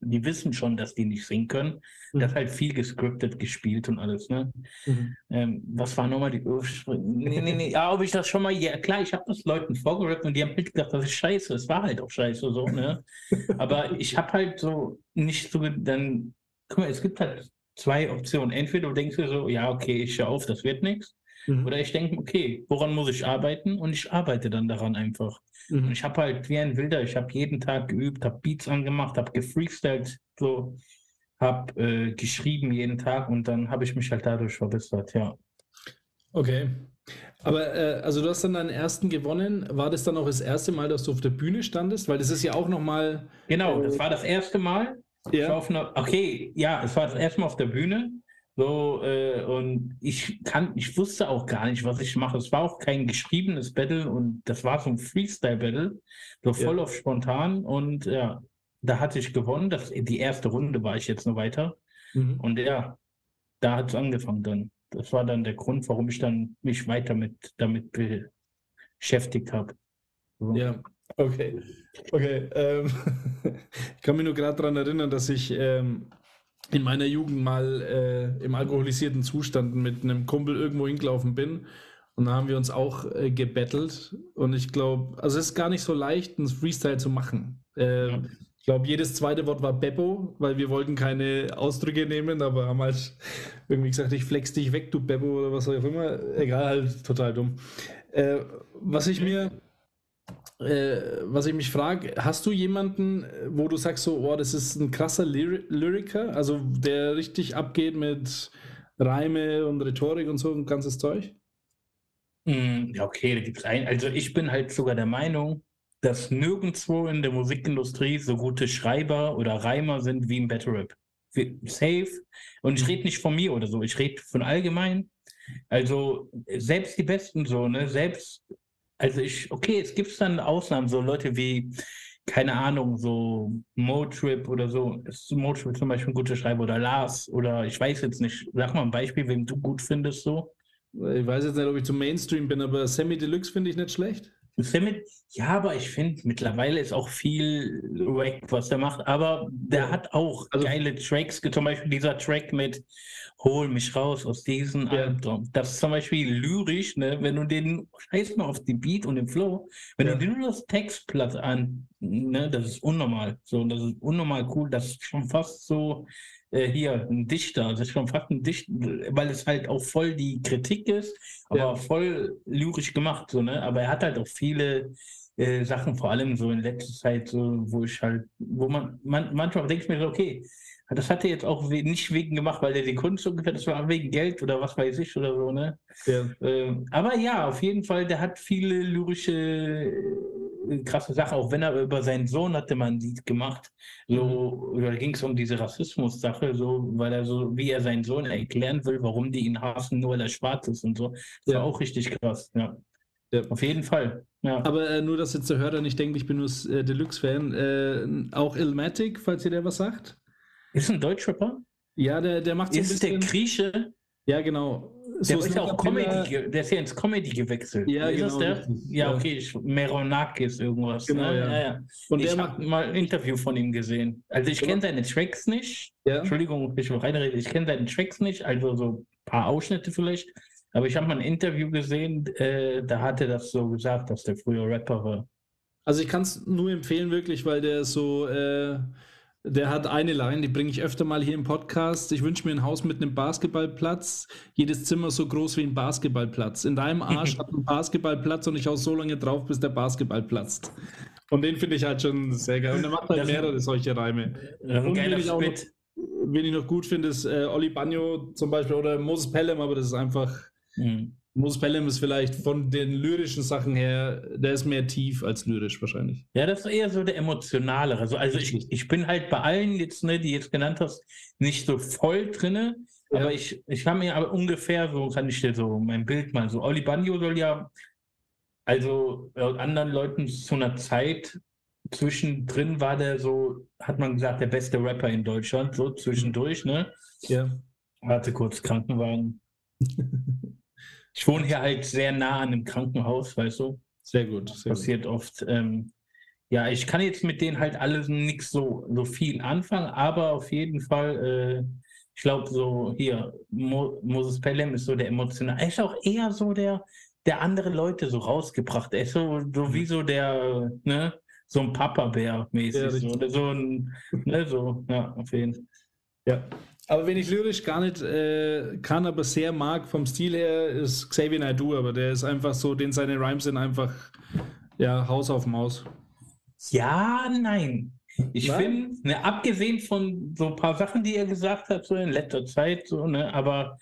Speaker 11: die wissen schon, dass die nicht singen können. Mhm. Das halt viel gescriptet, gespielt und alles. Ne? Mhm. Ähm, was war nochmal die Nee, nee, nee. Ja, ob ich das schon mal. Ja, klar, ich habe das Leuten vorgerückt und die haben mitgedacht, das ist scheiße. Es war halt auch scheiße so. Ne? <laughs> Aber ich habe halt so nicht so. Dann. Guck mal, es gibt halt zwei Optionen. Entweder du denkst dir so, ja, okay, ich höre auf, das wird nichts. Mhm. Oder ich denke, okay, woran muss ich arbeiten? Und ich arbeite dann daran einfach. Mhm. Ich habe halt wie ein Wilder, ich habe jeden Tag geübt, habe Beats angemacht, habe gefreestylt, so, habe äh, geschrieben jeden Tag und dann habe ich mich halt dadurch verbessert, ja.
Speaker 1: Okay. Aber äh, also du hast dann deinen ersten gewonnen. War das dann auch das erste Mal, dass du auf der Bühne standest? Weil das ist ja auch nochmal.
Speaker 11: Genau, äh, das war das erste Mal. Ja. Einer, okay, ja, es war das erste Mal auf der Bühne. So, äh, und ich kann, ich wusste auch gar nicht, was ich mache. Es war auch kein geschriebenes Battle und das war so ein Freestyle-Battle, so voll ja. auf spontan. Und ja, da hatte ich gewonnen. Das, die erste Runde war ich jetzt noch weiter. Mhm. Und ja, da hat es angefangen dann. Das war dann der Grund, warum ich dann mich weiter mit damit beschäftigt habe.
Speaker 1: So. Ja, okay. Okay. Ähm, <laughs> ich kann mich nur gerade daran erinnern, dass ich ähm, in meiner Jugend mal äh, im alkoholisierten Zustand mit einem Kumpel irgendwo hingelaufen bin. Und da haben wir uns auch äh, gebettelt. Und ich glaube, also es ist gar nicht so leicht, einen Freestyle zu machen. Äh, ja. Ich glaube, jedes zweite Wort war Beppo, weil wir wollten keine Ausdrücke nehmen, aber haben halt irgendwie gesagt, ich flex dich weg, du Beppo oder was auch immer. Egal, halt total dumm. Äh, was ich mir äh, was ich mich frage, hast du jemanden, wo du sagst so, oh, das ist ein krasser Lyri Lyriker, also der richtig abgeht mit Reime und Rhetorik und so ein ganzes Zeug?
Speaker 11: Mm, ja, okay, da gibt es einen. Also ich bin halt sogar der Meinung, dass nirgendwo in der Musikindustrie so gute Schreiber oder Reimer sind wie im Battle Rap. Safe. Und ich rede nicht von mir oder so, ich rede von allgemein. Also selbst die Besten so, ne? Selbst also ich, okay, es gibt dann Ausnahmen, so Leute wie, keine Ahnung, so Motrip oder so. Ist Motrip zum Beispiel ein guter Schreiber oder Lars oder ich weiß jetzt nicht. Sag mal ein Beispiel, wem du gut findest so.
Speaker 1: Ich weiß jetzt nicht, ob ich zum Mainstream bin, aber Semi Deluxe finde ich nicht schlecht.
Speaker 11: Semi, ja, aber ich finde, mittlerweile ist auch viel wack, was er macht. Aber der hat auch also, geile Tracks, zum Beispiel dieser Track mit hol mich raus aus diesem ja. Albtraum. Das ist zum Beispiel lyrisch, ne? wenn du den, scheiß mal auf die Beat und den Flow, wenn ja. du dir nur das Textblatt an, ne, das ist unnormal. So, das ist unnormal cool. Das ist schon fast so, äh, hier, ein Dichter. Das ist schon fast ein Dichter, weil es halt auch voll die Kritik ist, aber ja. voll lyrisch gemacht, so, ne? Aber er hat halt auch viele äh, Sachen, vor allem so in letzter Zeit, so, wo ich halt, wo man, man manchmal denke ich mir so, okay, das hat er jetzt auch nicht wegen gemacht, weil er die Kunst ungefähr, das war wegen Geld oder was weiß ich oder so, ne? Ja. Ähm, aber ja, auf jeden Fall, der hat viele lyrische, äh, krasse Sachen, auch wenn er über seinen Sohn hatte man ein Lied gemacht. So, mhm. da ging es um diese Rassismus-Sache, so, weil er so, wie er seinen Sohn erklären will, warum die ihn hassen, nur weil er schwarz ist und so. Das ja. war auch richtig krass, ja. Ja. Auf jeden Fall. Ja.
Speaker 1: Aber äh, nur, dass jetzt der Hörer nicht denkt, ich bin nur äh, Deluxe-Fan. Äh, auch Ilmatic, falls ihr der was sagt.
Speaker 11: Ist ein Deutschrapper?
Speaker 1: Ja, der, der macht
Speaker 11: so Ist ein bisschen... der Grieche?
Speaker 1: Ja, genau.
Speaker 11: Der so ist ja auch Comedy, der ist ja ins Comedy gewechselt.
Speaker 1: Ja, ist genau.
Speaker 11: Der? Ja, okay, ich, Meronakis irgendwas. Genau, ne? ja. ja. Und ich habe mal ein Interview von ihm gesehen. Also ich kenne seine Tracks nicht. Entschuldigung, ich will reinreden. Ich kenne seine Tracks nicht, also so ein paar Ausschnitte vielleicht. Aber ich habe mal ein Interview gesehen, äh, da hat er das so gesagt, dass der früher Rapper war.
Speaker 1: Also ich kann es nur empfehlen, wirklich, weil der so... Äh, der hat eine Line, die bringe ich öfter mal hier im Podcast. Ich wünsche mir ein Haus mit einem Basketballplatz. Jedes Zimmer so groß wie ein Basketballplatz. In deinem Arsch <laughs> hat ein Basketballplatz und ich hau so lange drauf, bis der Basketball platzt. Und den finde ich halt schon sehr geil. Und er macht halt mehrere solche Reime. Und wen ich, auch noch, wen ich noch gut finde, ist äh, Oli Bagno zum Beispiel oder Moses Pelham, aber das ist einfach. Mhm. Moses Pelham ist vielleicht von den lyrischen Sachen her, der ist mehr tief als lyrisch wahrscheinlich.
Speaker 11: Ja, das ist eher so der emotionalere. Also, also ich, ich bin halt bei allen jetzt, ne, die jetzt genannt hast, nicht so voll drinne. Ja. Aber ich, ich habe mir aber ungefähr, so kann ich dir so mein Bild mal so. Oli Banjo soll ja, also laut anderen Leuten zu einer Zeit zwischendrin war der so, hat man gesagt, der beste Rapper in Deutschland, so zwischendurch, ne?
Speaker 1: Ja.
Speaker 11: Warte kurz, Krankenwagen. <laughs> ich wohne hier halt sehr nah an einem Krankenhaus, weißt du?
Speaker 1: Sehr gut. Sehr
Speaker 11: Passiert
Speaker 1: gut.
Speaker 11: oft. Ähm, ja, ich kann jetzt mit denen halt alles nichts so, so viel anfangen, aber auf jeden Fall, äh, ich glaube, so hier, Mo Moses Pelham ist so der emotional. Er ist auch eher so der, der andere Leute so rausgebracht. Er ist so, so wie so der, ne, so ein Papa-Bär mäßig. Ja, so, oder so ein, ne, so, ja, auf jeden Fall.
Speaker 1: Ja. Aber wenn ich lyrisch gar nicht äh, kann, aber sehr mag vom Stil her, ist Xavier Naidoo, aber der ist einfach so, den seine Rhymes sind einfach, ja, Haus auf Maus.
Speaker 11: Ja, nein. Ich finde, ne, abgesehen von so ein paar Sachen, die er gesagt hat, so in letzter Zeit, so, ne, aber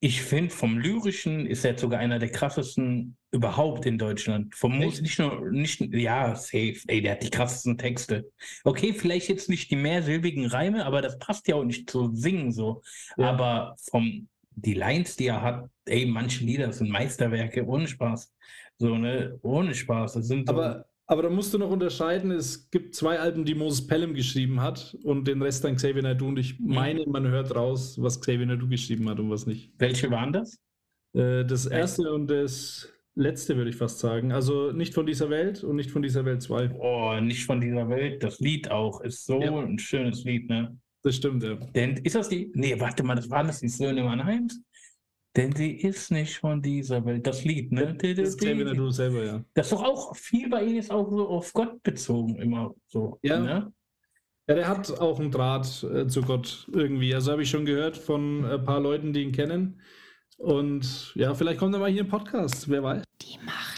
Speaker 11: ich finde, vom Lyrischen ist er sogar einer der krassesten überhaupt in Deutschland. Vom Muss nicht nur, nicht, ja, safe, ey, der hat die krassesten Texte. Okay, vielleicht jetzt nicht die mehrsilbigen Reime, aber das passt ja auch nicht zu singen so. Ja. Aber vom, die Lines, die er hat, ey, manche Lieder sind Meisterwerke, ohne Spaß. So, ne, ohne Spaß. Das sind so,
Speaker 1: aber aber da musst du noch unterscheiden, es gibt zwei Alben, die Moses Pelham geschrieben hat und den Rest dann Xavier Naidoo. Und ich meine, man hört raus, was Xavier Naidoo geschrieben hat und was nicht.
Speaker 11: Welche waren das?
Speaker 1: Äh, das erste und das letzte, würde ich fast sagen. Also nicht von dieser Welt und nicht von dieser Welt 2.
Speaker 11: Oh, nicht von dieser Welt. Das Lied auch ist so ja. ein schönes Lied, ne?
Speaker 1: Das stimmt, ja.
Speaker 11: Denn ist das die. Nee, warte mal, das waren das die Söhne Mannheims? Denn sie ist nicht von dieser Welt. Das Lied, ne?
Speaker 1: Das kennen wir du selber, ja.
Speaker 11: Das ist doch auch viel bei ihnen ist auch so auf Gott bezogen, immer so.
Speaker 1: Ja. Ne? Ja, der hat auch einen Draht äh, zu Gott irgendwie. Also habe ich schon gehört von ein paar Leuten, die ihn kennen. Und ja, vielleicht kommt er mal hier im Podcast, wer weiß.
Speaker 2: Die Macht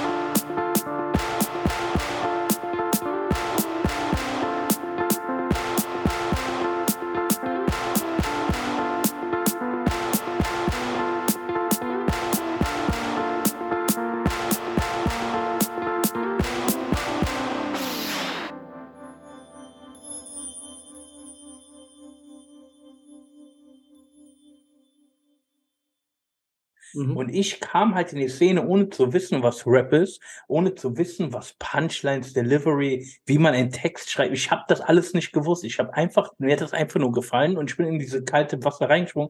Speaker 11: Mhm. Und ich kam halt in die Szene, ohne zu wissen, was Rap ist, ohne zu wissen, was Punchlines, Delivery, wie man einen Text schreibt. Ich habe das alles nicht gewusst. Ich habe einfach, mir hat das einfach nur gefallen und ich bin in diese kalte Wasser reingesprungen.